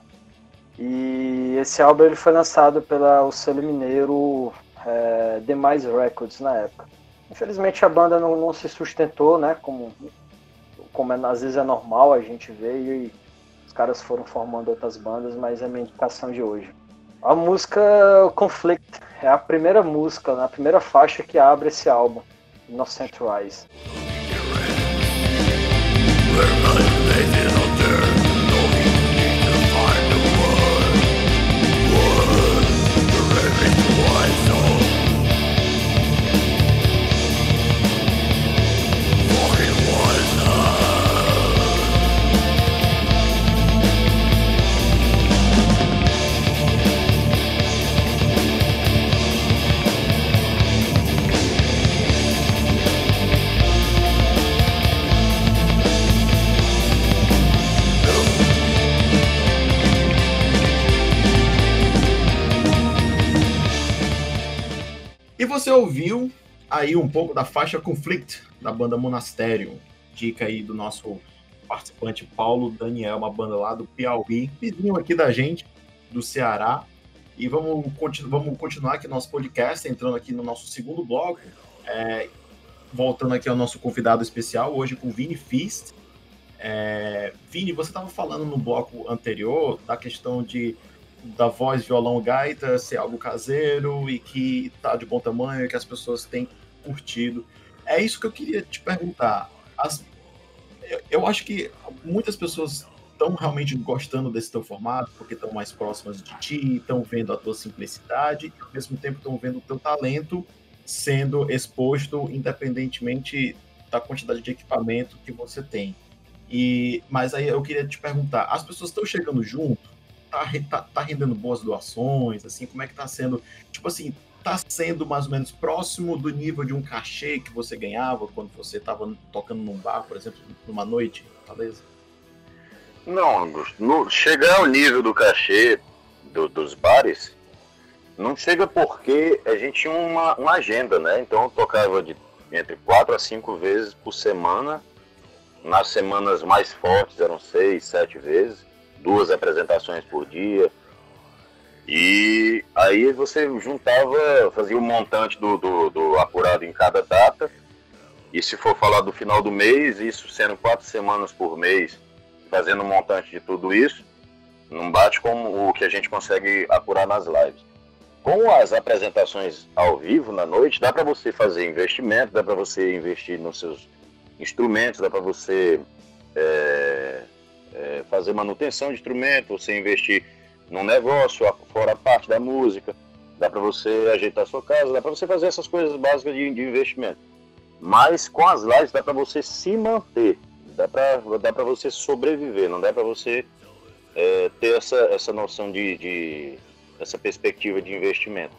E esse álbum ele foi lançado pela o selo mineiro é, Demais Records na época. Infelizmente a banda não, não se sustentou, né? Como, como é, às vezes é normal a gente ver e os caras foram formando outras bandas, mas é minha indicação de hoje. A música Conflict é a primeira música, né, a primeira faixa que abre esse álbum, Innocent Rise. Você ouviu aí um pouco da faixa Conflict da banda Monastério, dica aí do nosso participante Paulo Daniel, uma banda lá do Piauí, vizinho aqui da gente, do Ceará. E vamos, continu vamos continuar aqui nosso podcast, entrando aqui no nosso segundo bloco, é, voltando aqui ao nosso convidado especial, hoje com o Vini Fist. É, Vini, você estava falando no bloco anterior da questão de da voz, violão, gaita ser algo caseiro e que tá de bom tamanho que as pessoas têm curtido. É isso que eu queria te perguntar. As, eu, eu acho que muitas pessoas estão realmente gostando desse teu formato porque estão mais próximas de ti, estão vendo a tua simplicidade e ao mesmo tempo estão vendo o teu talento sendo exposto independentemente da quantidade de equipamento que você tem. E mas aí eu queria te perguntar, as pessoas estão chegando junto tá, tá, tá rendendo boas doações, assim, como é que tá sendo, tipo assim, tá sendo mais ou menos próximo do nível de um cachê que você ganhava quando você estava tocando num bar, por exemplo, numa noite, beleza? Não, Augusto, no, chegar ao nível do cachê do, dos bares, não chega porque a gente tinha uma, uma agenda, né? Então eu tocava de entre quatro a cinco vezes por semana. Nas semanas mais fortes eram seis, sete vezes duas apresentações por dia. E aí você juntava, fazia o um montante do, do, do, apurado em cada data. E se for falar do final do mês, isso sendo quatro semanas por mês, fazendo um montante de tudo isso, não bate com o que a gente consegue apurar nas lives. Com as apresentações ao vivo na noite, dá para você fazer investimento, dá para você investir nos seus instrumentos, dá para você é, é, fazer manutenção de instrumento, você investir num negócio, fora a parte da música, dá para você ajeitar sua casa, dá para você fazer essas coisas básicas de, de investimento. Mas com as lives dá para você se manter, dá para dá pra você sobreviver, não dá para você é, ter essa, essa noção de, de, essa perspectiva de investimento.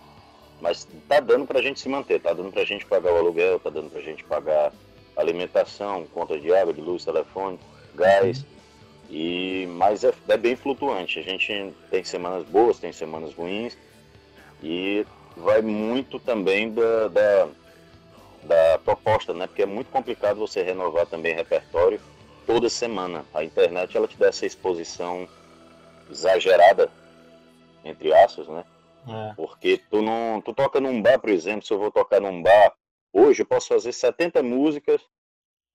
Mas tá dando para a gente se manter, tá dando para a gente pagar o aluguel, tá dando para a gente pagar alimentação, conta de água, de luz, telefone, gás. E, mas é, é, bem flutuante. A gente tem semanas boas, tem semanas ruins. E vai muito também da, da, da proposta, né? Porque é muito complicado você renovar também repertório toda semana. A internet ela te dá essa exposição exagerada, entre aspas, né? É. Porque tu não. Tu toca num bar, por exemplo, se eu vou tocar num bar, hoje eu posso fazer 70 músicas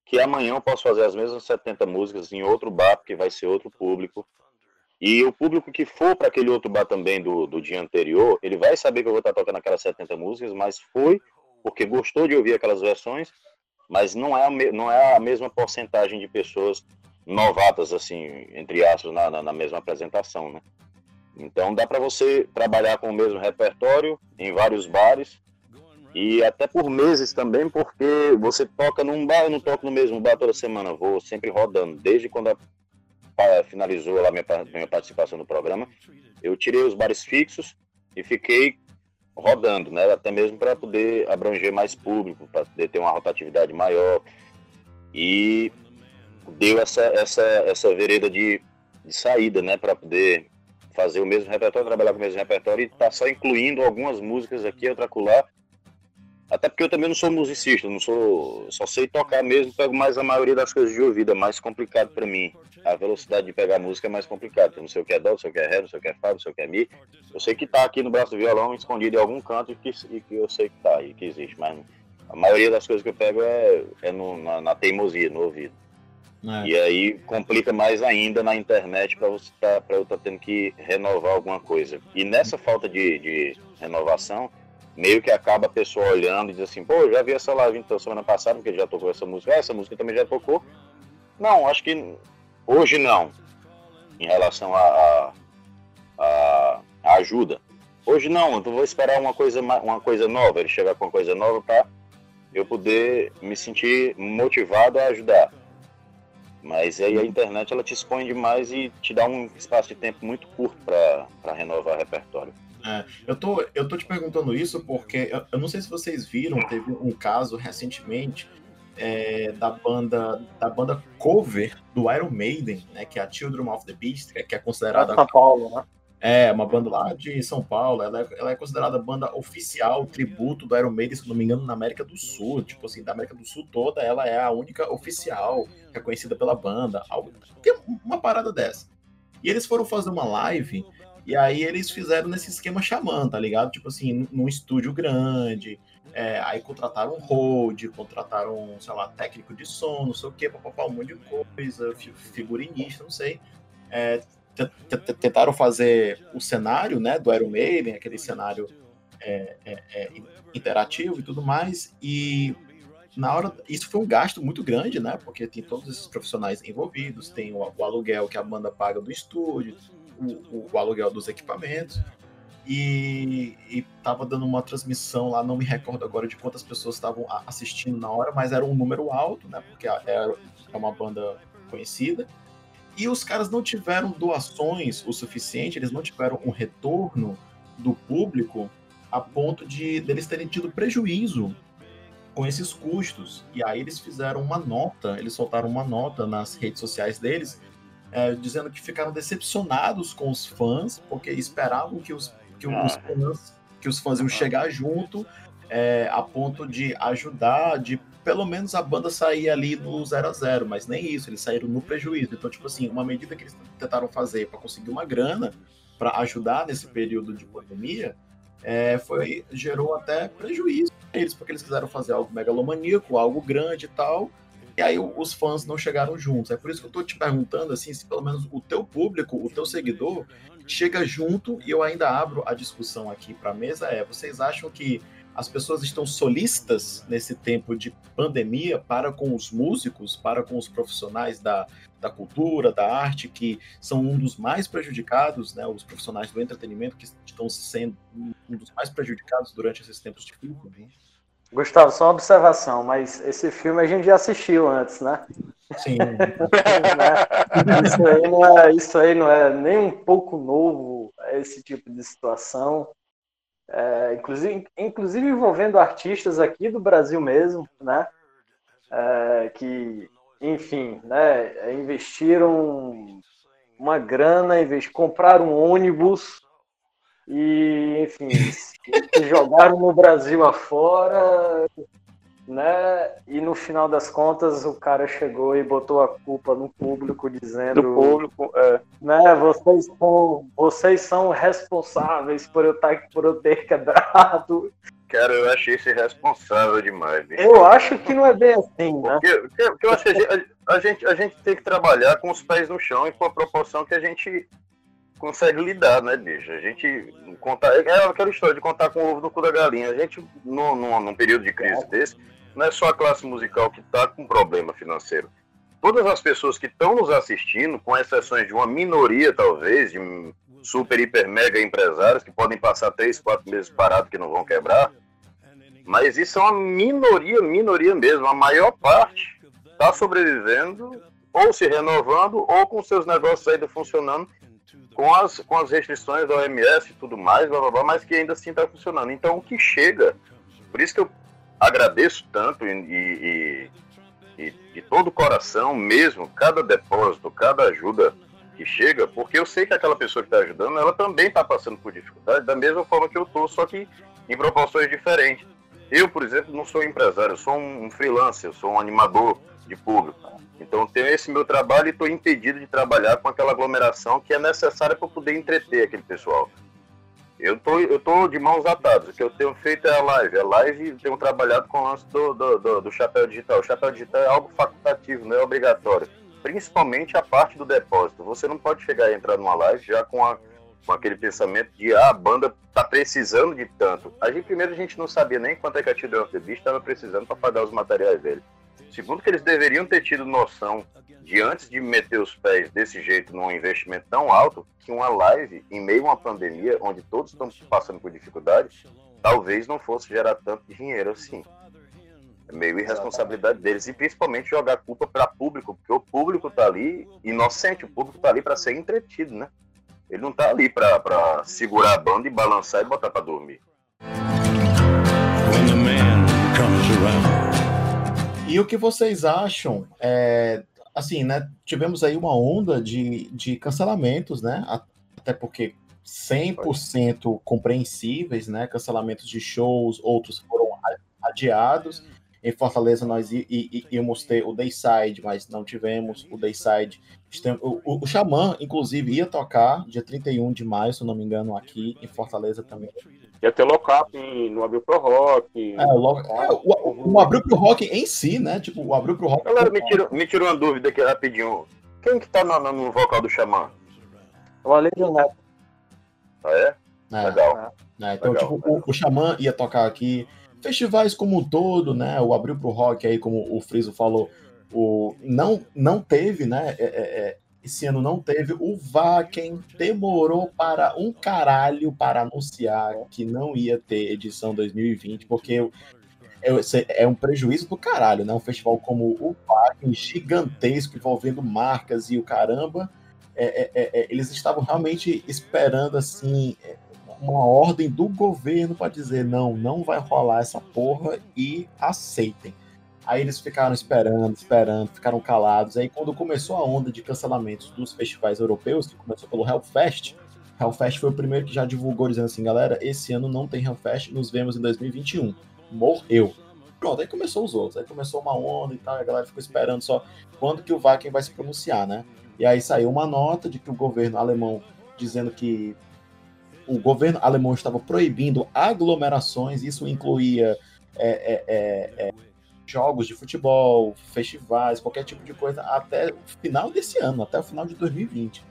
que amanhã eu posso fazer as mesmas 70 músicas em outro bar, porque vai ser outro público. E o público que for para aquele outro bar também do, do dia anterior, ele vai saber que eu vou estar tocando aquelas 70 músicas, mas foi porque gostou de ouvir aquelas versões, mas não é a, me, não é a mesma porcentagem de pessoas novatas, assim, entre aspas, na, na, na mesma apresentação, né? Então dá para você trabalhar com o mesmo repertório em vários bares e até por meses também, porque você toca num bar, eu não toco no mesmo bar toda semana, vou sempre rodando. Desde quando a, a, finalizou lá minha, minha participação no programa, eu tirei os bares fixos e fiquei rodando, né? Até mesmo para poder abranger mais público, para poder ter uma rotatividade maior. E deu essa, essa, essa vereda de, de saída, né? Para poder fazer o mesmo repertório, trabalhar com o mesmo repertório e tá só incluindo algumas músicas aqui, outra colar, até porque eu também não sou musicista, não sou, só sei tocar mesmo, pego mais a maioria das coisas de ouvido, é mais complicado para mim. A velocidade de pegar música é mais complicado. Eu não sei o que é dó, não sei o que é ré, não sei o que é fá, não sei o que é mi. Eu sei que tá aqui no braço do violão, escondido em algum canto e que, e que eu sei que tá e que existe, mas a maioria das coisas que eu pego é, é no, na, na, teimosia, no ouvido. É. E aí complica mais ainda na internet para você tá, para eu estar tá tendo que renovar alguma coisa. E nessa falta de, de, renovação, meio que acaba a pessoa olhando e diz assim, pô, já vi essa live então semana passada, porque já tocou essa música, ah, essa música também já tocou. Não, acho que hoje não, em relação a, a, a, ajuda. Hoje não, eu vou esperar uma coisa, uma coisa nova, ele chegar com uma coisa nova para eu poder me sentir motivado a ajudar. Mas aí a internet ela te expõe demais e te dá um espaço de tempo muito curto para renovar o repertório. É, eu, tô, eu tô te perguntando isso porque eu, eu, não sei se vocês viram, teve um caso recentemente é, da banda da banda cover do Iron Maiden, né, que é a Children of the Beast, que é considerada. São Paulo, né? É, uma banda lá de São Paulo. Ela é, ela é considerada a banda oficial, tributo do Iron Maiden, se não me engano, na América do Sul. Tipo assim, da América do Sul toda, ela é a única oficial reconhecida pela banda. Algo, tem uma parada dessa. E eles foram fazer uma live, e aí eles fizeram nesse esquema xamã, tá ligado? Tipo assim, num estúdio grande. É, aí contrataram um hold, contrataram, sei lá, técnico de som, não sei o que, papapá, um monte de coisa, figurinista, não sei. É, tentaram fazer o cenário né, do Iron Maiden, aquele cenário é, é, é, interativo e tudo mais, e na hora isso foi um gasto muito grande, né? Porque tem todos esses profissionais envolvidos, tem o, o aluguel que a banda paga do estúdio, o, o, aluguel dos equipamentos, e, estava dando uma transmissão lá, não me recordo agora de quantas pessoas estavam assistindo na hora, mas era um número alto, né? Porque era é uma banda conhecida. E os caras não tiveram doações o suficiente, eles não tiveram um retorno do público a ponto de deles terem tido prejuízo com esses custos. E aí eles fizeram uma nota, eles soltaram uma nota nas redes sociais deles, é, dizendo que ficaram decepcionados com os fãs, porque esperavam que os, que ah. os, fãs, que os fãs iam chegar junto é, a ponto de ajudar, de pelo menos a banda sair ali no 0 a 0 mas nem isso, eles saíram no prejuízo. Então, tipo assim, uma medida que eles tentaram fazer para conseguir uma grana para ajudar nesse período de pandemia, é, foi gerou até prejuízo para eles, porque eles quiseram fazer algo megalomaníaco, algo grande e tal, e aí os fãs não chegaram juntos. É por isso que eu estou te perguntando assim, se pelo menos o teu público, o teu seguidor, chega junto, e eu ainda abro a discussão aqui para a mesa, é, vocês acham que as pessoas estão solistas nesse tempo de pandemia para com os músicos, para com os profissionais da, da cultura, da arte, que são um dos mais prejudicados, né, os profissionais do entretenimento que estão sendo um dos mais prejudicados durante esses tempos difíceis. Né? Gustavo, só uma observação, mas esse filme a gente já assistiu antes, né? Sim. isso, aí não é, isso aí não é nem um pouco novo, esse tipo de situação é, inclusive, inclusive envolvendo artistas aqui do Brasil mesmo, né? É, que, enfim, né, investiram uma grana, invest... compraram um ônibus e, enfim, jogaram no Brasil afora, né? E no final das contas o cara chegou e botou a culpa no público dizendo, do público, é. né? Vocês são, vocês são responsáveis por eu estar, tá, por eu ter quebrado. Cara, eu achei isso irresponsável demais. Bicho. Eu acho que não é bem assim, né? Porque, porque, porque eu acho que a gente, a, gente, a gente tem que trabalhar com os pés no chão e com a proporção que a gente consegue lidar, né, bicho? A gente contar. É aquela história de contar com o ovo no cu da galinha. A gente, num, num, num período de crise é. desse, não é só a classe musical que está com problema financeiro. Todas as pessoas que estão nos assistindo, com exceções de uma minoria, talvez, de super, hiper, mega empresários que podem passar três, quatro meses parados que não vão quebrar, mas isso é uma minoria, minoria mesmo. A maior parte está sobrevivendo, ou se renovando, ou com seus negócios ainda funcionando, com as, com as restrições da OMS e tudo mais, blá, blá, blá, mas que ainda assim está funcionando. Então, o que chega, por isso que eu agradeço tanto e, e, e, de todo o coração mesmo, cada depósito, cada ajuda que chega, porque eu sei que aquela pessoa que está ajudando, ela também está passando por dificuldade, da mesma forma que eu estou, só que em proporções diferentes. Eu, por exemplo, não sou empresário, eu sou um freelancer, eu sou um animador de público. Então tenho esse meu trabalho e estou impedido de trabalhar com aquela aglomeração que é necessária para poder entreter aquele pessoal. Eu tô, eu tô de mãos atadas. O que eu tenho feito é a live. A live tenho trabalhado com o lance do, do, do, do chapéu digital. O chapéu digital é algo facultativo, não é obrigatório. principalmente a parte do depósito. Você não pode chegar e entrar numa live já com, a, com aquele pensamento de ah, a banda tá precisando de tanto. A gente, primeiro, a gente não sabia nem quanto é que a Children of estava precisando para pagar os materiais dele. Segundo, que eles deveriam ter tido noção de antes de meter os pés desse jeito num investimento tão alto, que uma live em meio a uma pandemia, onde todos estão passando por dificuldade, talvez não fosse gerar tanto dinheiro assim. É meio irresponsabilidade deles e principalmente jogar culpa para público, porque o público tá ali inocente, o público tá ali para ser entretido, né? Ele não tá ali para segurar a banda e balançar e botar para dormir. When the man comes around. E o que vocês acham? É, assim, né? Tivemos aí uma onda de, de cancelamentos, né? Até porque 100% compreensíveis, né? Cancelamentos de shows, outros foram adiados. Em Fortaleza nós íamos ter o Dayside, mas não tivemos o Dayside. O, o, o Xamã, inclusive, ia tocar dia 31 de maio, se não me engano, aqui em Fortaleza também. Ia ter lock-up no Abril Pro Rock. É, o, é, o, o Abril Pro Rock em si, né? Tipo, o Abril Pro Rock. Galera, me tirou, me tirou uma dúvida aqui rapidinho. Quem que tá no, no vocal do Xamã? O Alívio Neto. Ah, é? é Legal. É, então, Legal. tipo, o, o Xamã ia tocar aqui. Festivais como um todo, né? O Abril Pro Rock aí, como o Friso falou, o, não, não teve, né? É, é, é esse ano não teve. O Vaken demorou para um caralho para anunciar que não ia ter edição 2020, porque é, é um prejuízo do caralho, né? Um festival como o Vaken, gigantesco, envolvendo marcas e o caramba. É, é, é, eles estavam realmente esperando assim uma ordem do governo para dizer não, não vai rolar essa porra e aceitem. Aí eles ficaram esperando, esperando, ficaram calados. Aí quando começou a onda de cancelamentos dos festivais europeus, que começou pelo Hellfest, Hellfest foi o primeiro que já divulgou dizendo assim, galera, esse ano não tem Hellfest, nos vemos em 2021. Morreu. Pronto, aí começou os outros. Aí começou uma onda e tal, a galera ficou esperando só quando que o Wacken vai se pronunciar, né? E aí saiu uma nota de que o governo alemão dizendo que o governo alemão estava proibindo aglomerações, isso incluía é, é, é, é jogos de futebol, festivais, qualquer tipo de coisa, até o final desse ano, até o final de 2020.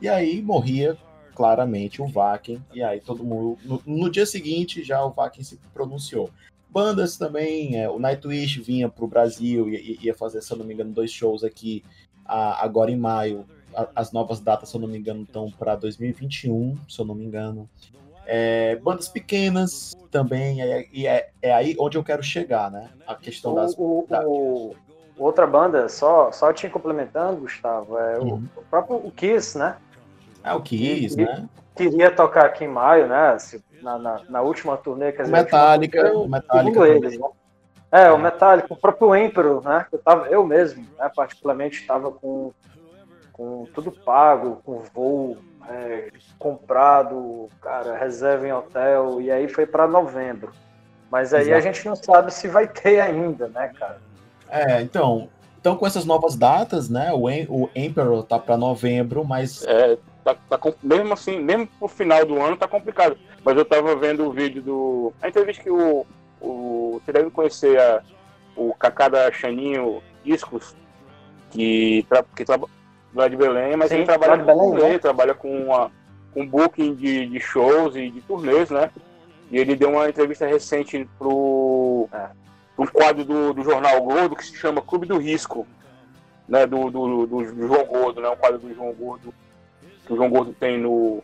E aí morria claramente o Vaken, e aí todo mundo. No, no dia seguinte já o Vaken se pronunciou. Bandas também, é, o Nightwish vinha para o Brasil e ia fazer, se eu não me engano, dois shows aqui a, agora em maio. A, as novas datas, se eu não me engano, estão para 2021, se eu não me engano. É, bandas pequenas também, é, e é, é, aí onde eu quero chegar, né? A questão das. O, o, outra banda, só, só te complementando, Gustavo, é uhum. o, o, próprio o Kiss, né? É o Kiss, que, né? Queria tocar aqui em maio, né? Na, na, na última turnê, quer dizer, Metallica, o Metallica eles, né? É, o Metallica, o próprio Emperor, né? Eu, tava, eu mesmo, né, particularmente, estava com, com tudo pago, com voo é, comprado, cara, reserva em hotel, e aí foi para novembro. Mas aí Exato. a gente não sabe se vai ter ainda, né, cara? É, então, então com essas novas datas, né, o, o Emperor tá para novembro, mas... É, tá, tá, mesmo assim, mesmo pro final do ano tá complicado. Mas eu tava vendo o vídeo do... A entrevista que o... o você deve conhecer a, o Kaká da Chaninho Discos, que, tra, que tra, lá de Belém, mas Sim, ele trabalha com Belém, né? trabalha com uma, com booking de, de shows e de turnês, né? E ele deu uma entrevista recente pro é, um quadro do, do Jornal Gordo que se chama Clube do Risco, né? Do, do, do, João Gordo, né? Um quadro do João Gordo que o João Gordo tem no,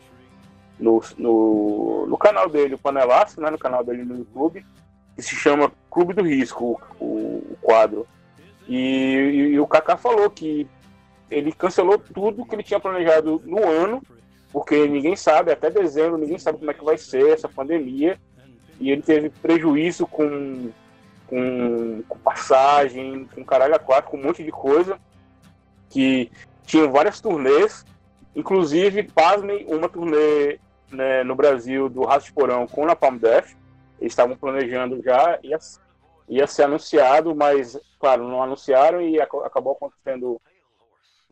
no, no, no canal dele, o Panelaço, né? No canal dele no YouTube, que se chama Clube do Risco, o, o quadro. E, e, e o Kaká falou que ele cancelou tudo que ele tinha planejado no ano, porque ninguém sabe, até dezembro, ninguém sabe como é que vai ser essa pandemia. E ele teve prejuízo com, com, com passagem, com caralho a quatro, com um monte de coisa. Que tinha várias turnês, inclusive, pasmem, uma turnê né, no Brasil do Rato de Porão com a Palm Death. Eles estavam planejando já, ia, ia ser anunciado, mas, claro, não anunciaram e acabou acontecendo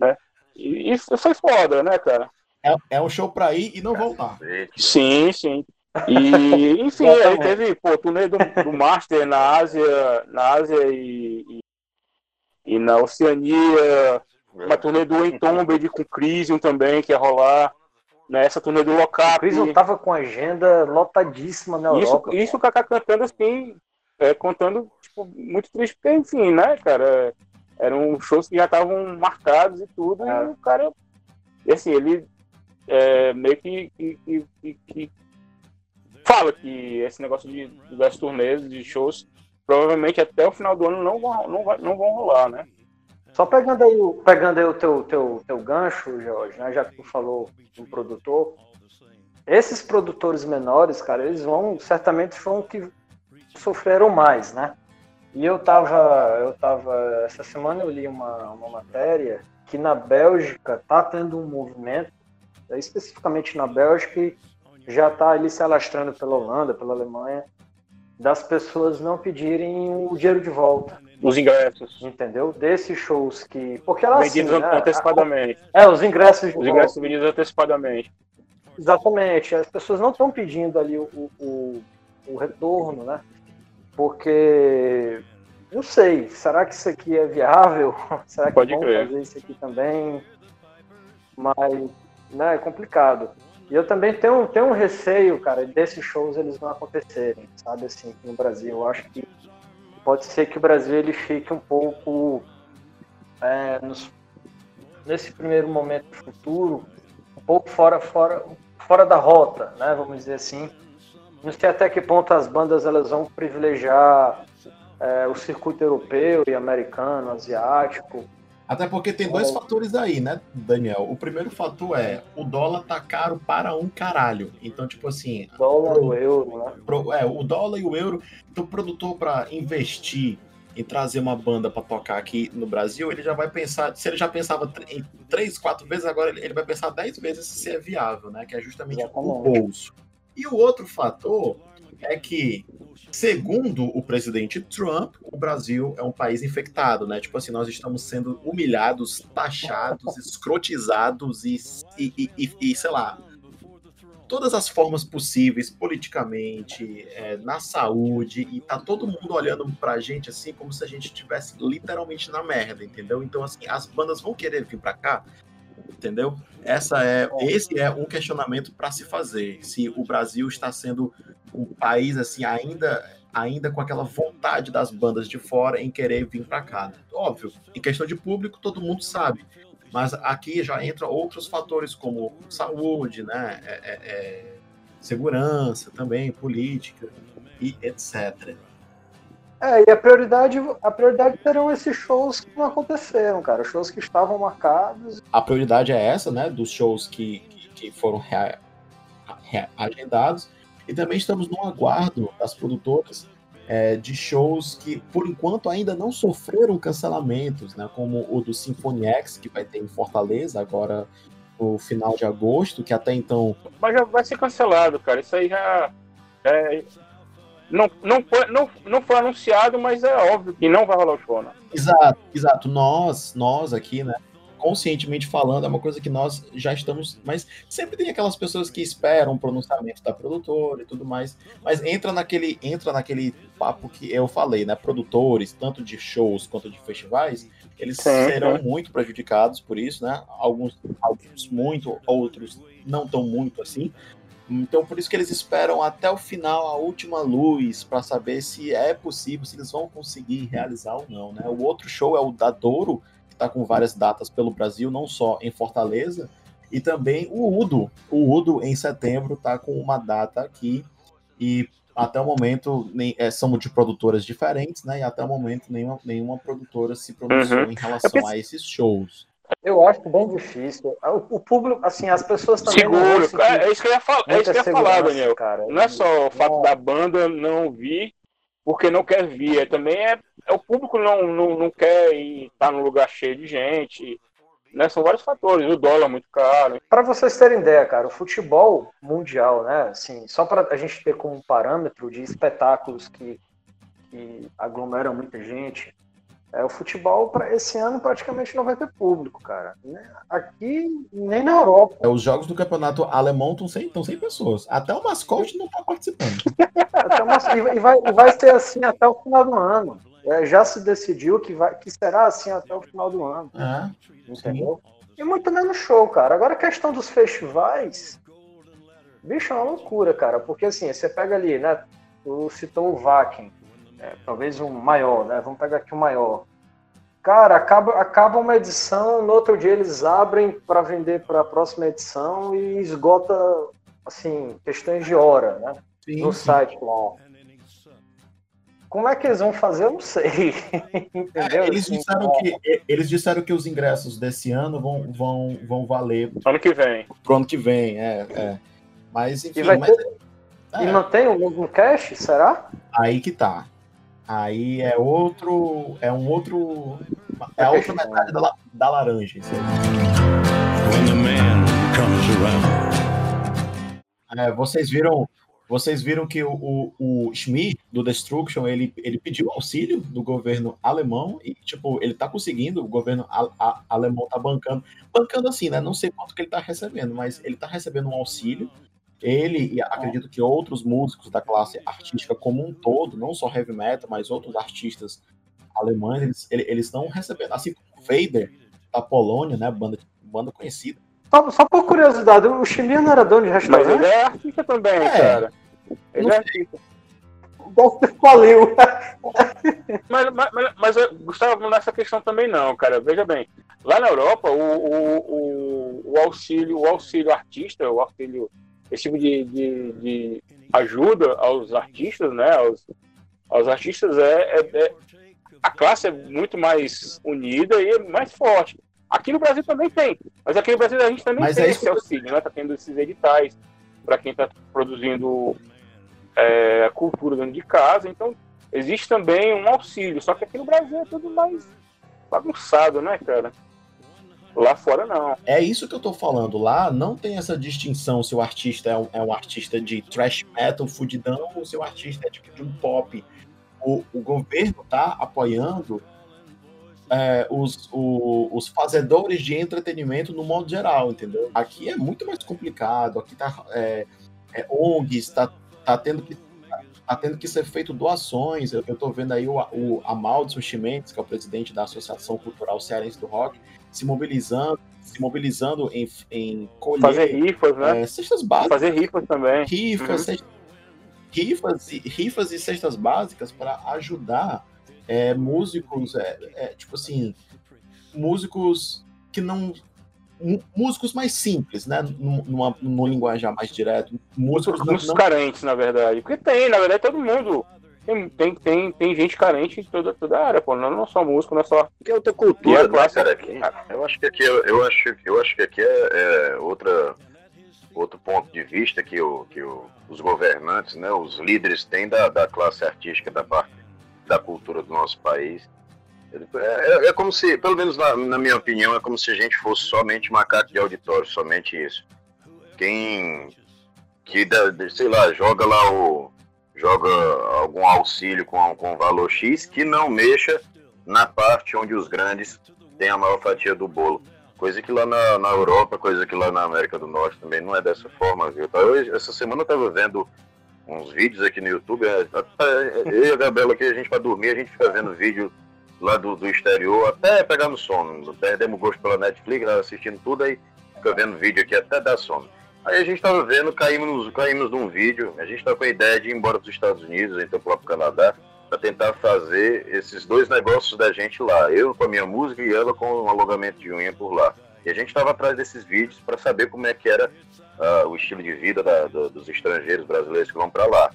né? E, isso foi foda, né, cara? É, é um show pra ir e não voltar. Sim, sim. E, enfim, aí teve, pô, turnê do, do Master na Ásia, na Ásia e, e, e na Oceania, uma turnê do Entombed com Crisium também, que ia rolar. Né? Essa turnê do Local. O Crisium tava com agenda lotadíssima na isso, Europa. Isso o Kaká cantando assim, é, contando, tipo, muito triste, porque, enfim, né, cara? Eram shows que já estavam marcados e tudo, é. e o cara. E assim, ele é, meio que, que, que, que, fala que esse negócio de, das turnês, de shows, provavelmente até o final do ano não vão, não, vai, não vão rolar, né? Só pegando aí, pegando aí o teu, teu, teu gancho, Jorge, né, já que tu falou do produtor, esses produtores menores, cara, eles vão, certamente foram que sofreram mais, né? E eu tava, eu tava, essa semana eu li uma, uma matéria que na Bélgica tá tendo um movimento, especificamente na Bélgica, já tá ali se alastrando pela Holanda, pela Alemanha, das pessoas não pedirem o dinheiro de volta. Os ingressos. Entendeu? Desses shows que. Porque ela Vendidos assim, né? antecipadamente. É, os ingressos de Os ingressos vendidos antecipadamente. Exatamente. As pessoas não estão pedindo ali o, o, o retorno, né? Porque. Não sei, será que isso aqui é viável? Será que Pode vão crer. fazer isso aqui também? Mas né, é complicado. E eu também tenho, tenho um receio, cara, desses shows eles não acontecerem, sabe, assim, no Brasil. Eu acho que pode ser que o Brasil ele fique um pouco é, nos, nesse primeiro momento futuro, um pouco fora, fora, fora da rota, né, vamos dizer assim. Não sei até que ponto as bandas elas vão privilegiar é, o circuito europeu e americano, asiático, até porque tem dois é. fatores aí, né, Daniel? O primeiro fator é o dólar tá caro para um caralho. Então, tipo assim. Dólar pro, o euro, né? Pro, é, o dólar e o euro. Então, o produtor, para investir em trazer uma banda para tocar aqui no Brasil, ele já vai pensar. Se ele já pensava em três, quatro vezes, agora ele vai pensar dez vezes se é viável, né? Que é justamente o bolso. E o outro fator é que, segundo o presidente Trump, o Brasil é um país infectado, né? Tipo assim, nós estamos sendo humilhados, taxados, escrotizados e, e, e, e sei lá, todas as formas possíveis, politicamente, é, na saúde, e tá todo mundo olhando pra gente assim, como se a gente estivesse literalmente na merda, entendeu? Então, assim, as bandas vão querer vir pra cá, entendeu? Essa é, esse é um questionamento para se fazer. Se o Brasil está sendo um país assim ainda ainda com aquela vontade das bandas de fora em querer vir para cá. Né? Óbvio, em questão de público todo mundo sabe, mas aqui já entra outros fatores como saúde, né, é, é, é, segurança também, política e etc. É, e a prioridade, a prioridade serão esses shows que não aconteceram, cara. Shows que estavam marcados. A prioridade é essa, né? Dos shows que, que, que foram rea, rea, agendados. E também estamos no aguardo das produtoras é, de shows que, por enquanto, ainda não sofreram cancelamentos, né? Como o do Symphony X, que vai ter em Fortaleza agora no final de agosto, que até então. Mas já vai ser cancelado, cara. Isso aí já. É, não, não, foi, não, não foi anunciado, mas é óbvio que não vai rolar o show, né? Exato, exato. Nós, nós aqui, né? Conscientemente falando, é uma coisa que nós já estamos. Mas sempre tem aquelas pessoas que esperam o pronunciamento da produtora e tudo mais. Mas entra naquele, entra naquele papo que eu falei, né? Produtores, tanto de shows quanto de festivais, eles sim, serão sim. muito prejudicados por isso, né? Alguns, alguns muito, outros não tão muito assim. Então, por isso que eles esperam até o final, a última luz, para saber se é possível, se eles vão conseguir realizar ou não. Né? O outro show é o da Douro, que está com várias datas pelo Brasil, não só em Fortaleza, e também o Udo. O Udo, em setembro, está com uma data aqui, e até o momento nem, é, são de produtoras diferentes, né? E até o momento nenhuma, nenhuma produtora se pronunciou uhum. em relação a esses shows. Eu acho bem difícil. O, público, assim, as pessoas também. Seguro, é, isso que eu ia, fal é isso que eu ia falar, Daniel. Cara. Não é só o fato não. da banda não vir porque não quer vir, é, também é, é o público não, não, não quer estar num lugar cheio de gente. Né? São vários fatores, o dólar é muito caro. Para vocês terem ideia, cara, o futebol mundial, né? Assim, só para a gente ter como parâmetro de espetáculos que, que aglomeram muita gente, É, o futebol para esse ano praticamente não vai ter público, cara. Né? Aqui, nem na Europa. É, os jogos do campeonato alemão estão sem, sem pessoas. Até o mascote não está participando. e, vai, e vai ser assim até o final do ano. É, já se decidiu que, vai, que será assim até o final do ano. É, entendeu? Sim. E muito menos show, cara. Agora a questão dos festivais. Bicho, é uma loucura, cara. Porque assim, você pega ali, né? Tu citou o Vakin é, talvez um maior, né? Vamos pegar aqui o um maior. Cara, acaba, acaba uma edição, no outro dia eles abrem para vender para a próxima edição e esgota, assim, questões de hora, né? Sim, no sim. site lá. Como é que eles vão fazer? Eu não sei. É, eles, assim, disseram que, eles disseram que os ingressos desse ano vão, vão, vão valer. Ano que vem. Pro ano que vem, é. é. Mas, enfim. E, mas, ter... é. e mantém o mesmo cash, será? Aí que tá. Aí é outro. É um outro. É a outra metade da, da laranja. Isso é, vocês viram. Vocês viram que o, o, o Schmidt, do Destruction, ele, ele pediu auxílio do governo alemão e, tipo, ele tá conseguindo, o governo a, a, alemão tá bancando. Bancando assim, né? Não sei quanto que ele tá recebendo, mas ele tá recebendo um auxílio ele e acredito que outros músicos da classe artística como um todo, não só heavy metal, mas outros artistas alemães, eles, eles estão recebendo, assim como o Vader da Polônia, né, banda, banda conhecida. Só, só por curiosidade, o Chimia não era dono de restaurante? Mas ele é artista também, é. cara. Ele é artista. Valeu. mas, mas, mas, mas, Gustavo, nessa questão também não, cara. Veja bem, lá na Europa, o, o, o, o auxílio, o auxílio artista, o auxílio esse tipo de, de, de ajuda aos artistas, né? Aos, aos artistas é, é, é, a classe é muito mais unida e é mais forte. Aqui no Brasil também tem, mas aqui no Brasil a gente também mas tem é esse auxílio, né? Tá tendo esses editais para quem está produzindo é, cultura dentro de casa, então existe também um auxílio, só que aqui no Brasil é tudo mais bagunçado, né, cara? Lá fora não. É isso que eu tô falando. Lá não tem essa distinção se o artista é um, é um artista de thrash metal, fudidão, ou se o artista é tipo de um pop. O, o governo tá apoiando é, os, o, os fazedores de entretenimento no modo geral, entendeu? Aqui é muito mais complicado. Aqui tá é, é ONGs, tá, tá tendo que tá tendo que ser feito doações. Eu, eu tô vendo aí o, o Amaldo Chimenez, que é o presidente da Associação Cultural Cearense do Rock, se mobilizando, se mobilizando em, em colher, fazer rifas, né? É, cestas básicas. Fazer rifas também. Rifas, uhum. cestas, rifas, e, rifas e cestas básicas para ajudar é, músicos, é, é, tipo assim, músicos que não músicos mais simples, né? Numa, numa linguajar mais direto. Músicos, músicos não... carentes, na verdade. Porque tem, na verdade, todo mundo tem, tem, tem, tem gente carente em toda, toda a área, pô. Não, não só música, não é só. Que é outra cultura, né, cara? Aqui, eu acho que aqui, eu acho, eu acho que aqui é, é outra, outro ponto de vista que, o, que o, os governantes, né, os líderes têm da, da classe artística, da parte da cultura do nosso país. É, é, é como se, pelo menos na, na, minha opinião, é como se a gente fosse somente macaco de auditório, somente isso. Quem que, sei lá, joga lá o, joga algum auxílio com, com valor X que não mexa na parte onde os grandes têm a maior fatia do bolo. Coisa que lá na, na Europa, coisa que lá na América do Norte também não é dessa forma, viu? Eu, essa semana eu tava vendo uns vídeos aqui no YouTube. É, eu e a Gabriela aqui, a gente para dormir, a gente fica vendo vídeo lá do, do exterior, até pegar no sono. Perdemos gosto pela Netflix, assistindo tudo, aí fica vendo vídeo aqui até dar sono. Aí a gente estava vendo, caímos, caímos num vídeo, a gente estava com a ideia de ir embora para os Estados Unidos, então para o Canadá, para tentar fazer esses dois negócios da gente lá. Eu com a minha música e ela com um alongamento de unha por lá. E a gente estava atrás desses vídeos para saber como é que era uh, o estilo de vida da, do, dos estrangeiros brasileiros que vão para lá.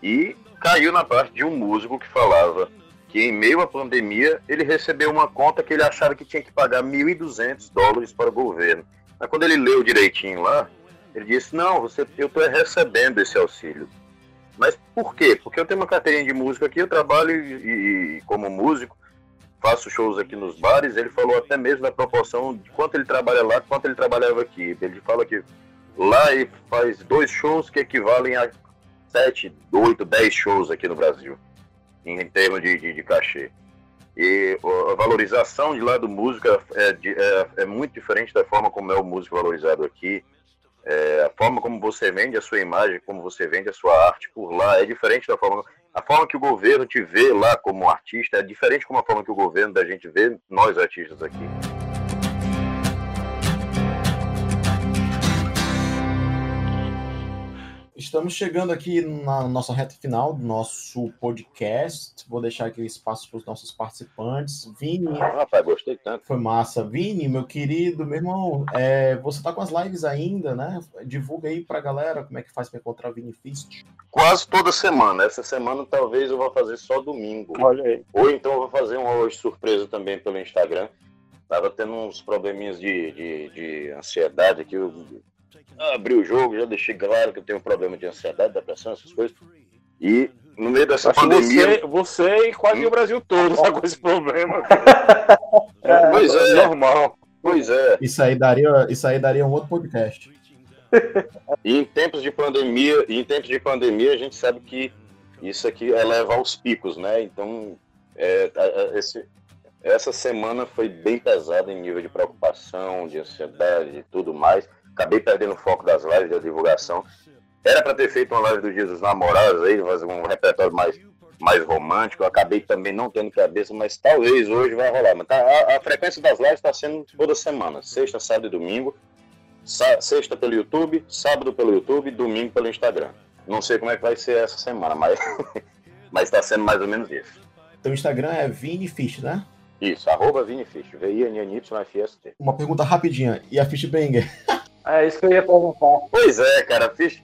E caiu na parte de um músico que falava que em meio à pandemia ele recebeu uma conta que ele achava que tinha que pagar 1.200 dólares para o governo. Mas quando ele leu direitinho lá, ele disse: Não, você, eu estou recebendo esse auxílio. Mas por quê? Porque eu tenho uma carteirinha de música aqui, eu trabalho e, e, como músico, faço shows aqui nos bares. Ele falou até mesmo da proporção de quanto ele trabalha lá, quanto ele trabalhava aqui. Ele fala que lá ele faz dois shows que equivalem a sete, oito, dez shows aqui no Brasil, em, em termos de, de, de cachê. E a valorização de lá do músico é, é, é, muito diferente da forma como é o músico valorizado aqui. É, a forma como você vende a sua imagem, como você vende a sua arte por lá é diferente da forma. A forma que o governo te vê lá como artista é diferente como a forma que o governo da gente vê nós artistas aqui. Estamos chegando aqui na nossa reta final do nosso podcast. Vou deixar aqui espaço para os nossos participantes. Vini. Rapaz, gostei tanto. Foi massa. Vini, meu querido, meu irmão, é, você está com as lives ainda, né? Divulga aí para a galera como é que faz para encontrar Vini Fist. Quase toda semana. Essa semana talvez eu vou fazer só domingo. Olha aí. Ou então eu vou fazer um hoje surpresa também pelo Instagram. Tava tendo uns probleminhas de, de, de ansiedade aqui. Eu abri o jogo, já deixei claro que eu tenho um problema de ansiedade, depressão, essas coisas. E no meio dessa Acho pandemia. Você, você e quase hum? o Brasil todo está com esse problema. é, pois é. Normal. Pois é. Isso aí daria, isso aí daria um outro podcast. E em tempos de pandemia, em tempos de pandemia, a gente sabe que isso aqui eleva aos picos, né? Então, é, esse, essa semana foi bem pesada em nível de preocupação, de ansiedade e tudo mais acabei perdendo o foco das lives da divulgação. Era para ter feito uma live do Dia dos Namorados aí, fazer um repertório mais, mais romântico. Eu acabei também não tendo cabeça, mas talvez hoje vai rolar. Mas tá, a, a frequência das lives está sendo toda semana, sexta, sábado e domingo. Sa sexta pelo YouTube, sábado pelo YouTube, domingo pelo Instagram. Não sei como é que vai ser essa semana, mas mas está sendo mais ou menos isso. Teu Instagram é Vinifish, né? Isso, arroba Vinifish, V-I-N-N-Y-F-S-T. Uma pergunta rapidinha, e a Fishbanger? É isso que eu ia perguntar. Pois é, cara, Fish,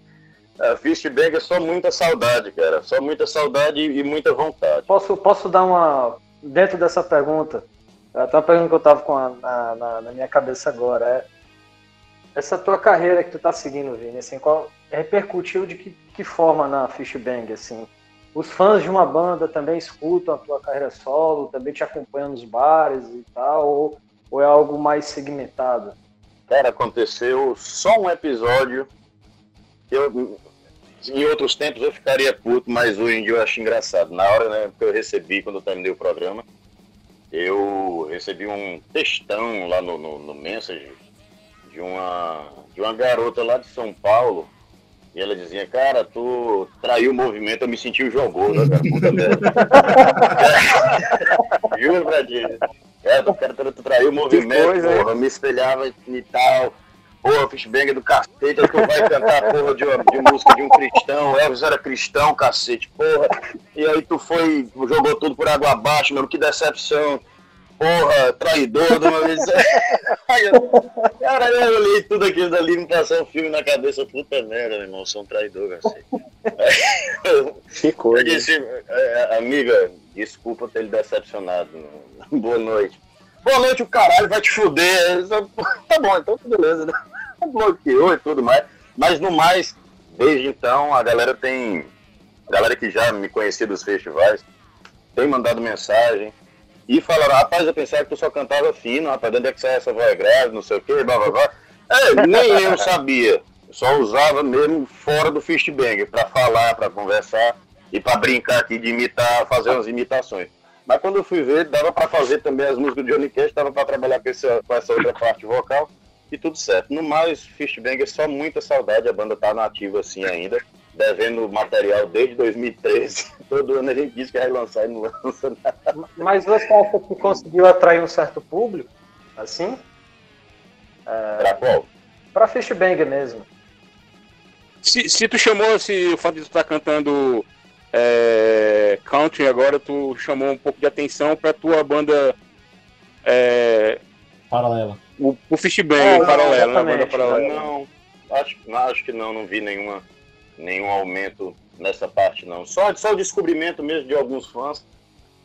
Fishbag é só muita saudade, cara. Só muita saudade e muita vontade. Posso, posso dar uma. Dentro dessa pergunta, até uma pergunta que eu tava com a, na, na, na, minha cabeça agora. É, essa tua carreira que tu tá seguindo, Vini, assim, qual, repercutiu de que, que forma na Fishbang, assim? Os fãs de uma banda também escutam a tua carreira solo, também te acompanham nos bares e tal, ou, ou é algo mais segmentado? Cara, aconteceu só um episódio eu, em outros tempos eu ficaria puto, mas hoje em dia eu acho engraçado. Na hora né, que eu recebi, quando eu terminei o programa, eu recebi um textão lá no, no, no Message de uma, de uma garota lá de São Paulo. E ela dizia, cara, tu traiu o movimento, eu me senti o cara, puta merda. Juro pra ti. É, o cara tu traiu o movimento, coisa, porra, me espelhava e tal. Porra, Fishbanger do cacete, tu vai cantar porra de, uma, de música de um cristão, Elvis era cristão, cacete, porra. E aí tu foi, jogou tudo por água abaixo, mano, que decepção. Porra, traidor de uma vez. cara, eu olhei tudo aquilo dali, me passou um filme na cabeça, puta merda, meu irmão, sou um traidor, cacete. que coisa. Eu disse, é, amiga, desculpa ter lhe decepcionado. Boa noite. Boa noite, o caralho vai te fuder. Tá bom, então tudo beleza, né? Bloqueou e tudo mais. Mas no mais, desde então, a galera tem. A galera que já me conhecia dos festivais tem mandado mensagem e falaram: rapaz, eu pensava que tu só cantava fino, rapaz, de onde é que sai essa voz grave, não sei o quê, blá blá blá. É, nem eu sabia. Só usava mesmo fora do Fistbang, para falar, para conversar e para brincar aqui de imitar, fazer umas imitações. Mas quando eu fui ver, dava para fazer também as músicas do Johnny Cash, dava para trabalhar com essa, com essa outra parte vocal e tudo certo. No mais, Fistbang é só muita saudade, a banda tá nativa assim ainda, devendo material desde 2013. Todo ano a gente diz que vai lançar e não lança nada. Mas você acha que conseguiu atrair um certo público? Assim? É... Pra qual? Pra Fistbang mesmo. Se, se tu chamou se o fato de tu estar tá cantando é, country agora, tu chamou um pouco de atenção para tua banda é, paralela. O, o Fishbang, é, paralelo, né? Banda paralela. Não, acho, acho que não, não vi nenhuma, nenhum aumento nessa parte não. Só, só o descobrimento mesmo de alguns fãs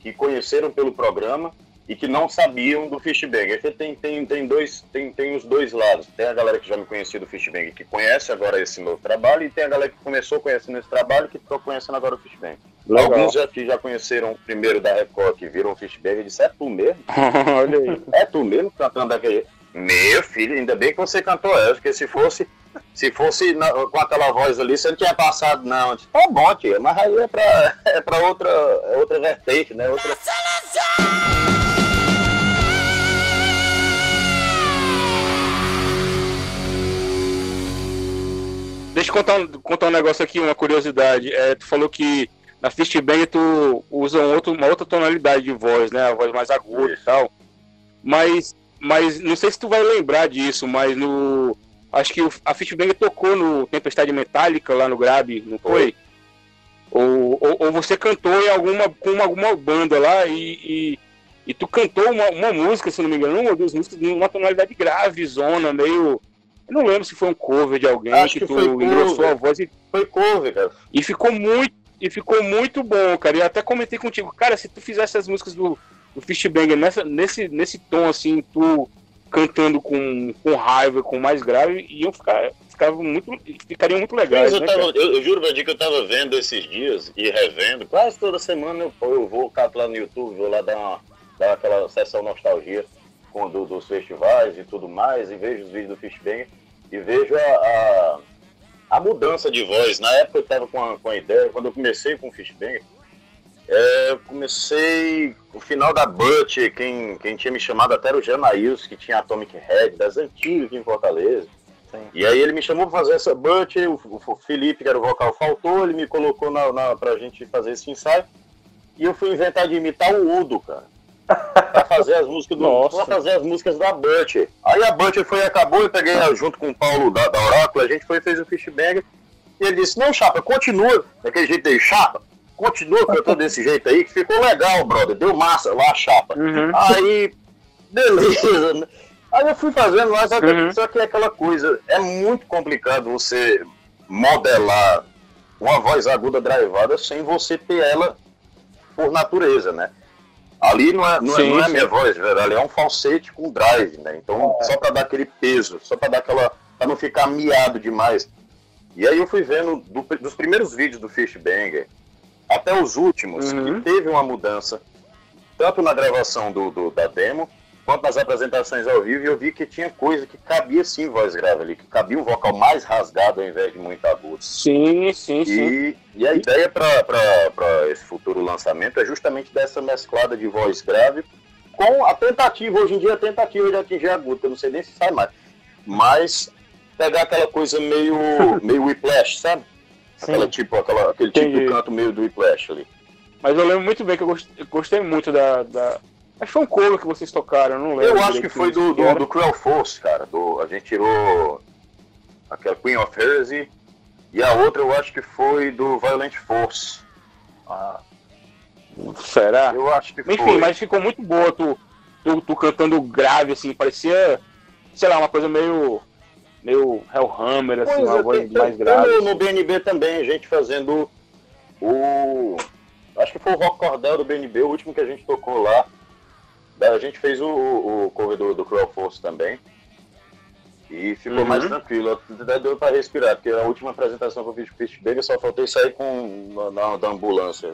que conheceram pelo programa e que não sabiam do Fishbang. Tem, tem, tem, dois, tem, tem os dois lados. Tem a galera que já me conhecia do Fishbang, que conhece agora esse novo trabalho, e tem a galera que começou conhecendo esse trabalho, que está conhecendo agora o Fishbang. Legal. Alguns já, que já conheceram o primeiro da Record, que viram o Fishbang, e disseram, é tu mesmo? Olha aí. É tu mesmo cantando daquele... Meu filho, ainda bem que você cantou essa, porque se fosse Se fosse na, com aquela voz ali, você não tinha passado, não. Tá bom, tia, mas aí é pra, é pra outra, é outra vertente, né? Outra... Deixa eu contar um, contar um negócio aqui, uma curiosidade. É, tu falou que na Fist Bang tu usa um outro, uma outra tonalidade de voz, né? A voz mais aguda Isso. e tal. Mas, mas não sei se tu vai lembrar disso, mas no. Acho que a Fist Bang tocou no Tempestade Metálica lá no Grab, não foi? Ou, ou, ou, você cantou em alguma, com alguma banda lá e, e, e tu cantou uma, uma, música, se não me engano, uma ou duas músicas numa tonalidade grave, zona, meio eu não lembro se foi um cover de alguém Acho que, que tu engrossou a voz e. Foi cover, cara. E ficou muito. E ficou muito bom, cara. E até comentei contigo, cara, se tu fizesse as músicas do, do Fishbanger nessa, nesse, nesse tom assim, tu cantando com, com raiva, com mais grave, iam ficar, ficava muito, ficariam muito legais. Mas eu, né, tava, eu, eu, juro, Vadir, que eu tava vendo esses dias e revendo. Quase toda semana eu, eu vou cato lá no YouTube, vou lá dar, uma, dar aquela sessão nostalgia com, do, dos festivais e tudo mais, e vejo os vídeos do Fishbanger e vejo a, a, a, mudança de voz. Na época eu estava com, a, com a ideia, quando eu comecei com o Fishbanger, é, eu comecei o final da Butch, quem, quem tinha me chamado até era o Janails, que tinha Atomic Head, das antigas em Fortaleza. Sim. E aí ele me chamou para fazer essa Butch, o, o, Felipe, que era o vocal, faltou, ele me colocou na, na, pra gente fazer esse ensaio. E eu fui inventar de imitar o Udo, cara pra fazer as músicas do Nossa. pra fazer as músicas da Butch. Aí a Butch foi acabou, eu peguei junto com o Paulo da, da Oráculo, a gente foi fez o Fishbang e ele disse, não, Chapa, continua daquele jeito aí, Chapa, continua cantando desse jeito aí, que ficou legal, brother, deu massa lá a Chapa. Uhum. Aí, beleza, né? Aí eu fui fazendo lá, só que, uhum. só que é aquela coisa, é muito complicado você modelar uma voz aguda drivada sem você ter ela por natureza, né? Ali não é, não, é, sim, é, não é minha voz, velho. Ali é um falsete com drive, né? Então, é. só para dar aquele peso, só para dar aquela. para não ficar miado demais. E aí eu fui vendo do, dos primeiros vídeos do Fishbanger até os últimos, uhum. que teve uma mudança, tanto na gravação do, do, da demo, quanto nas apresentações ao vivo, eu vi que tinha coisa que cabia sim voz grave ali, que cabia um vocal mais rasgado ao invés de muito agudo. Sim, sim, e, sim. E a ideia para esse futuro lançamento é justamente dessa mesclada de voz grave com a tentativa, hoje em dia a tentativa de atingir agudo, eu não sei nem se sai mais, mas pegar aquela coisa meio, meio whiplash, sabe? Aquela, tipo, aquela, aquele tipo de canto meio do whiplash ali. Mas eu lembro muito bem que eu gostei, eu gostei muito da, da Acho que foi um cover que vocês tocaram, não lembro. Eu acho que foi do, do, do Cruel Force, cara. Do, a gente tirou aquela Queen of Heresy e a outra eu acho que foi do Violent Force. Ah. Será? Eu acho que Enfim, foi. Enfim, mas ficou muito boa tu, tu, tu, cantando grave, assim, parecia, sei lá, uma coisa meio. Meio Hellhammer, assim, pois uma é, voz tem, mais tem, grave. Tem no BNB também, a gente fazendo o. Acho que foi o Rock Cordel do BNB, o último que a gente tocou lá. A gente fez o, o corredor do Cruel Force também. E ficou uhum. mais tranquilo. Até deu para respirar, porque a última apresentação que eu fiz o Fist Baby, só faltei sair com, na, da ambulância.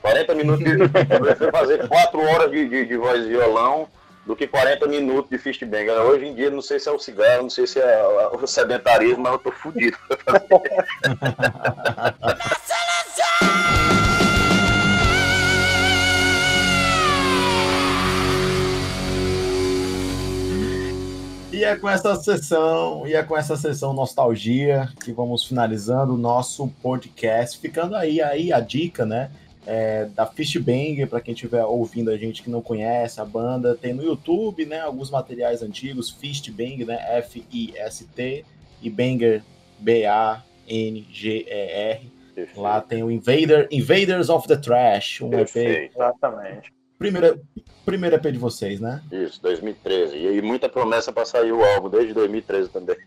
40 minutos de. fazer 4 horas de, de, de, voz e violão do que 40 minutos de fist bang. Hoje em dia, não sei se é o cigarro, não sei se é o sedentarismo, mas eu tô fudido. E é com essa sessão, e é com essa sessão nostalgia que vamos finalizando o nosso podcast, ficando aí aí a dica, né? É, da Fishbanger, para quem estiver ouvindo a gente que não conhece a banda, tem no YouTube, né? Alguns materiais antigos, Fishbanger, né? F-I-S-T e Banger, B-A-N-G-E-R. Lá tem o Invader, Invaders of the Trash, um. EP. Exatamente. Primeira, primeiro EP de vocês, né? Isso, 2013. E muita promessa para sair o álbum desde 2013 também.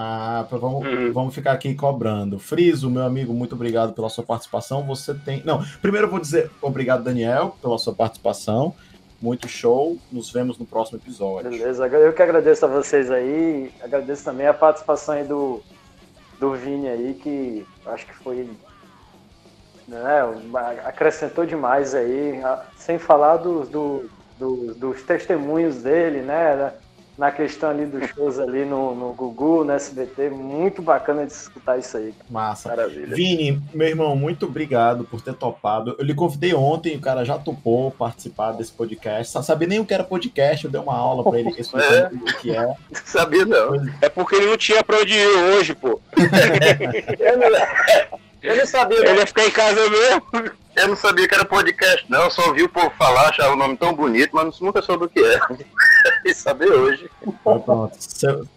Ah, vamos, uhum. vamos ficar aqui cobrando. Friso, meu amigo, muito obrigado pela sua participação. Você tem. Não, primeiro eu vou dizer obrigado, Daniel, pela sua participação. Muito show. Nos vemos no próximo episódio. Beleza, eu que agradeço a vocês aí. Agradeço também a participação aí do, do Vini aí, que acho que foi né, acrescentou demais aí, sem falar do, do, do, dos testemunhos dele, né, na questão ali dos shows ali no, no Gugu, no SBT. Muito bacana de escutar isso aí. Massa. Maravilha. Vini, meu irmão, muito obrigado por ter topado. Eu lhe convidei ontem, o cara já topou participar desse podcast. Só sabia nem o que era podcast, eu dei uma aula pra ele explicando é. o que é. Sabia não. É porque ele não tinha pra onde ir hoje, pô. eu, não, sabia. Ele ia ficar em casa mesmo. Eu não sabia que era podcast, não. Eu só ouvi o povo falar, achava o nome tão bonito, mas nunca soube o que é. e saber hoje. Então, pronto.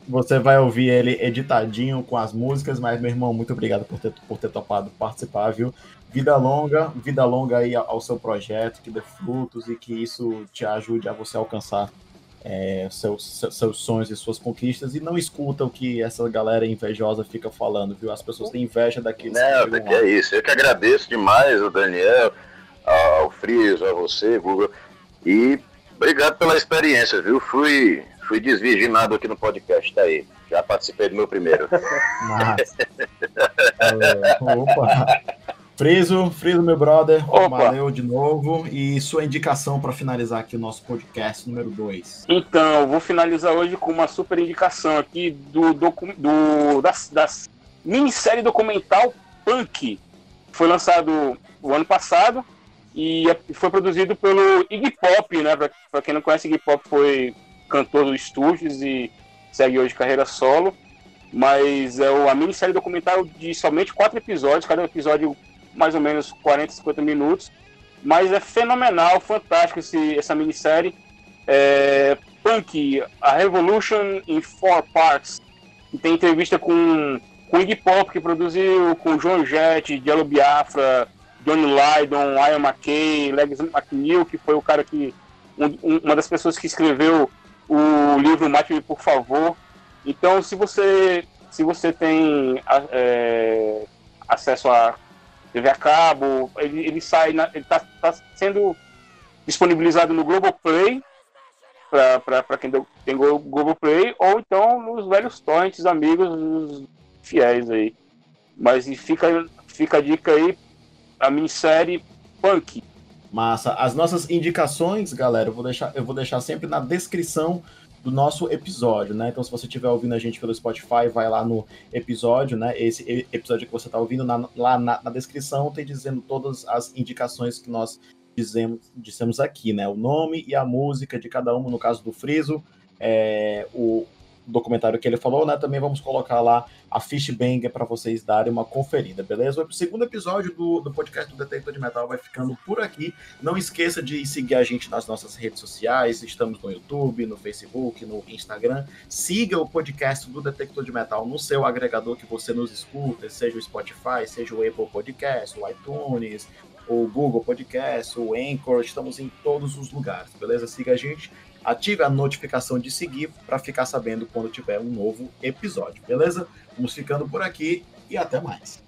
Você vai ouvir ele editadinho com as músicas, mas, meu irmão, muito obrigado por ter, por ter topado participar, viu? Vida longa, vida longa aí ao seu projeto, que dê frutos e que isso te ajude a você alcançar é, seus, seus sonhos e suas conquistas e não escuta o que essa galera invejosa fica falando, viu? As pessoas têm inveja daqueles não, que, que é isso. Eu que agradeço demais o Daniel, ao Friso, a você, Google. E obrigado pela experiência, viu? Fui, fui desvirginado aqui no podcast, tá aí. Já participei do meu primeiro. Mas... Opa! Friso, Friso, meu brother, Opa. valeu de novo. E sua indicação para finalizar aqui o nosso podcast número 2. Então, vou finalizar hoje com uma super indicação aqui do, do, do das, das minissérie documental Punk. Foi lançado o ano passado e é, foi produzido pelo Iggy Pop, né? Para quem não conhece, Iggy Pop foi cantor do Estúdios e segue hoje carreira solo. Mas é a minissérie documental de somente quatro episódios, cada episódio mais ou menos 40, 50 minutos. Mas é fenomenal, fantástico esse, essa minissérie. É, Punk, a Revolution in Four Parts. E tem entrevista com, com Iggy Pop, que produziu, com John Jett, Jello Biafra, Johnny Lydon, Ian McKay, Legs McNeil, que foi o cara que. Um, uma das pessoas que escreveu o livro Mate-me, por favor. Então, se você, se você tem é, acesso a TV a cabo, ele, ele sai, na, ele está tá sendo disponibilizado no Globoplay, para quem tem Globoplay, ou então nos velhos torrents amigos fiéis aí. Mas fica, fica a dica aí, a minissérie Punk. Massa. As nossas indicações, galera, eu vou deixar, eu vou deixar sempre na descrição do nosso episódio, né? Então, se você estiver ouvindo a gente pelo Spotify, vai lá no episódio, né? Esse episódio que você está ouvindo, na, lá na, na, descrição tem dizendo todas as indicações que nós dizemos, dissemos aqui, né? O nome e a música de cada um, no caso do Friso, é, o, documentário que ele falou, né? Também vamos colocar lá a Fishbanger para vocês darem uma conferida, beleza? O segundo episódio do, do podcast do Detector de Metal vai ficando por aqui. Não esqueça de seguir a gente nas nossas redes sociais. Estamos no YouTube, no Facebook, no Instagram. Siga o podcast do Detector de Metal no seu agregador que você nos escuta, seja o Spotify, seja o Apple Podcast, o iTunes, o Google Podcast, o Anchor. Estamos em todos os lugares, beleza? Siga a gente ative a notificação de seguir para ficar sabendo quando tiver um novo episódio, beleza? Vamos ficando por aqui e até mais.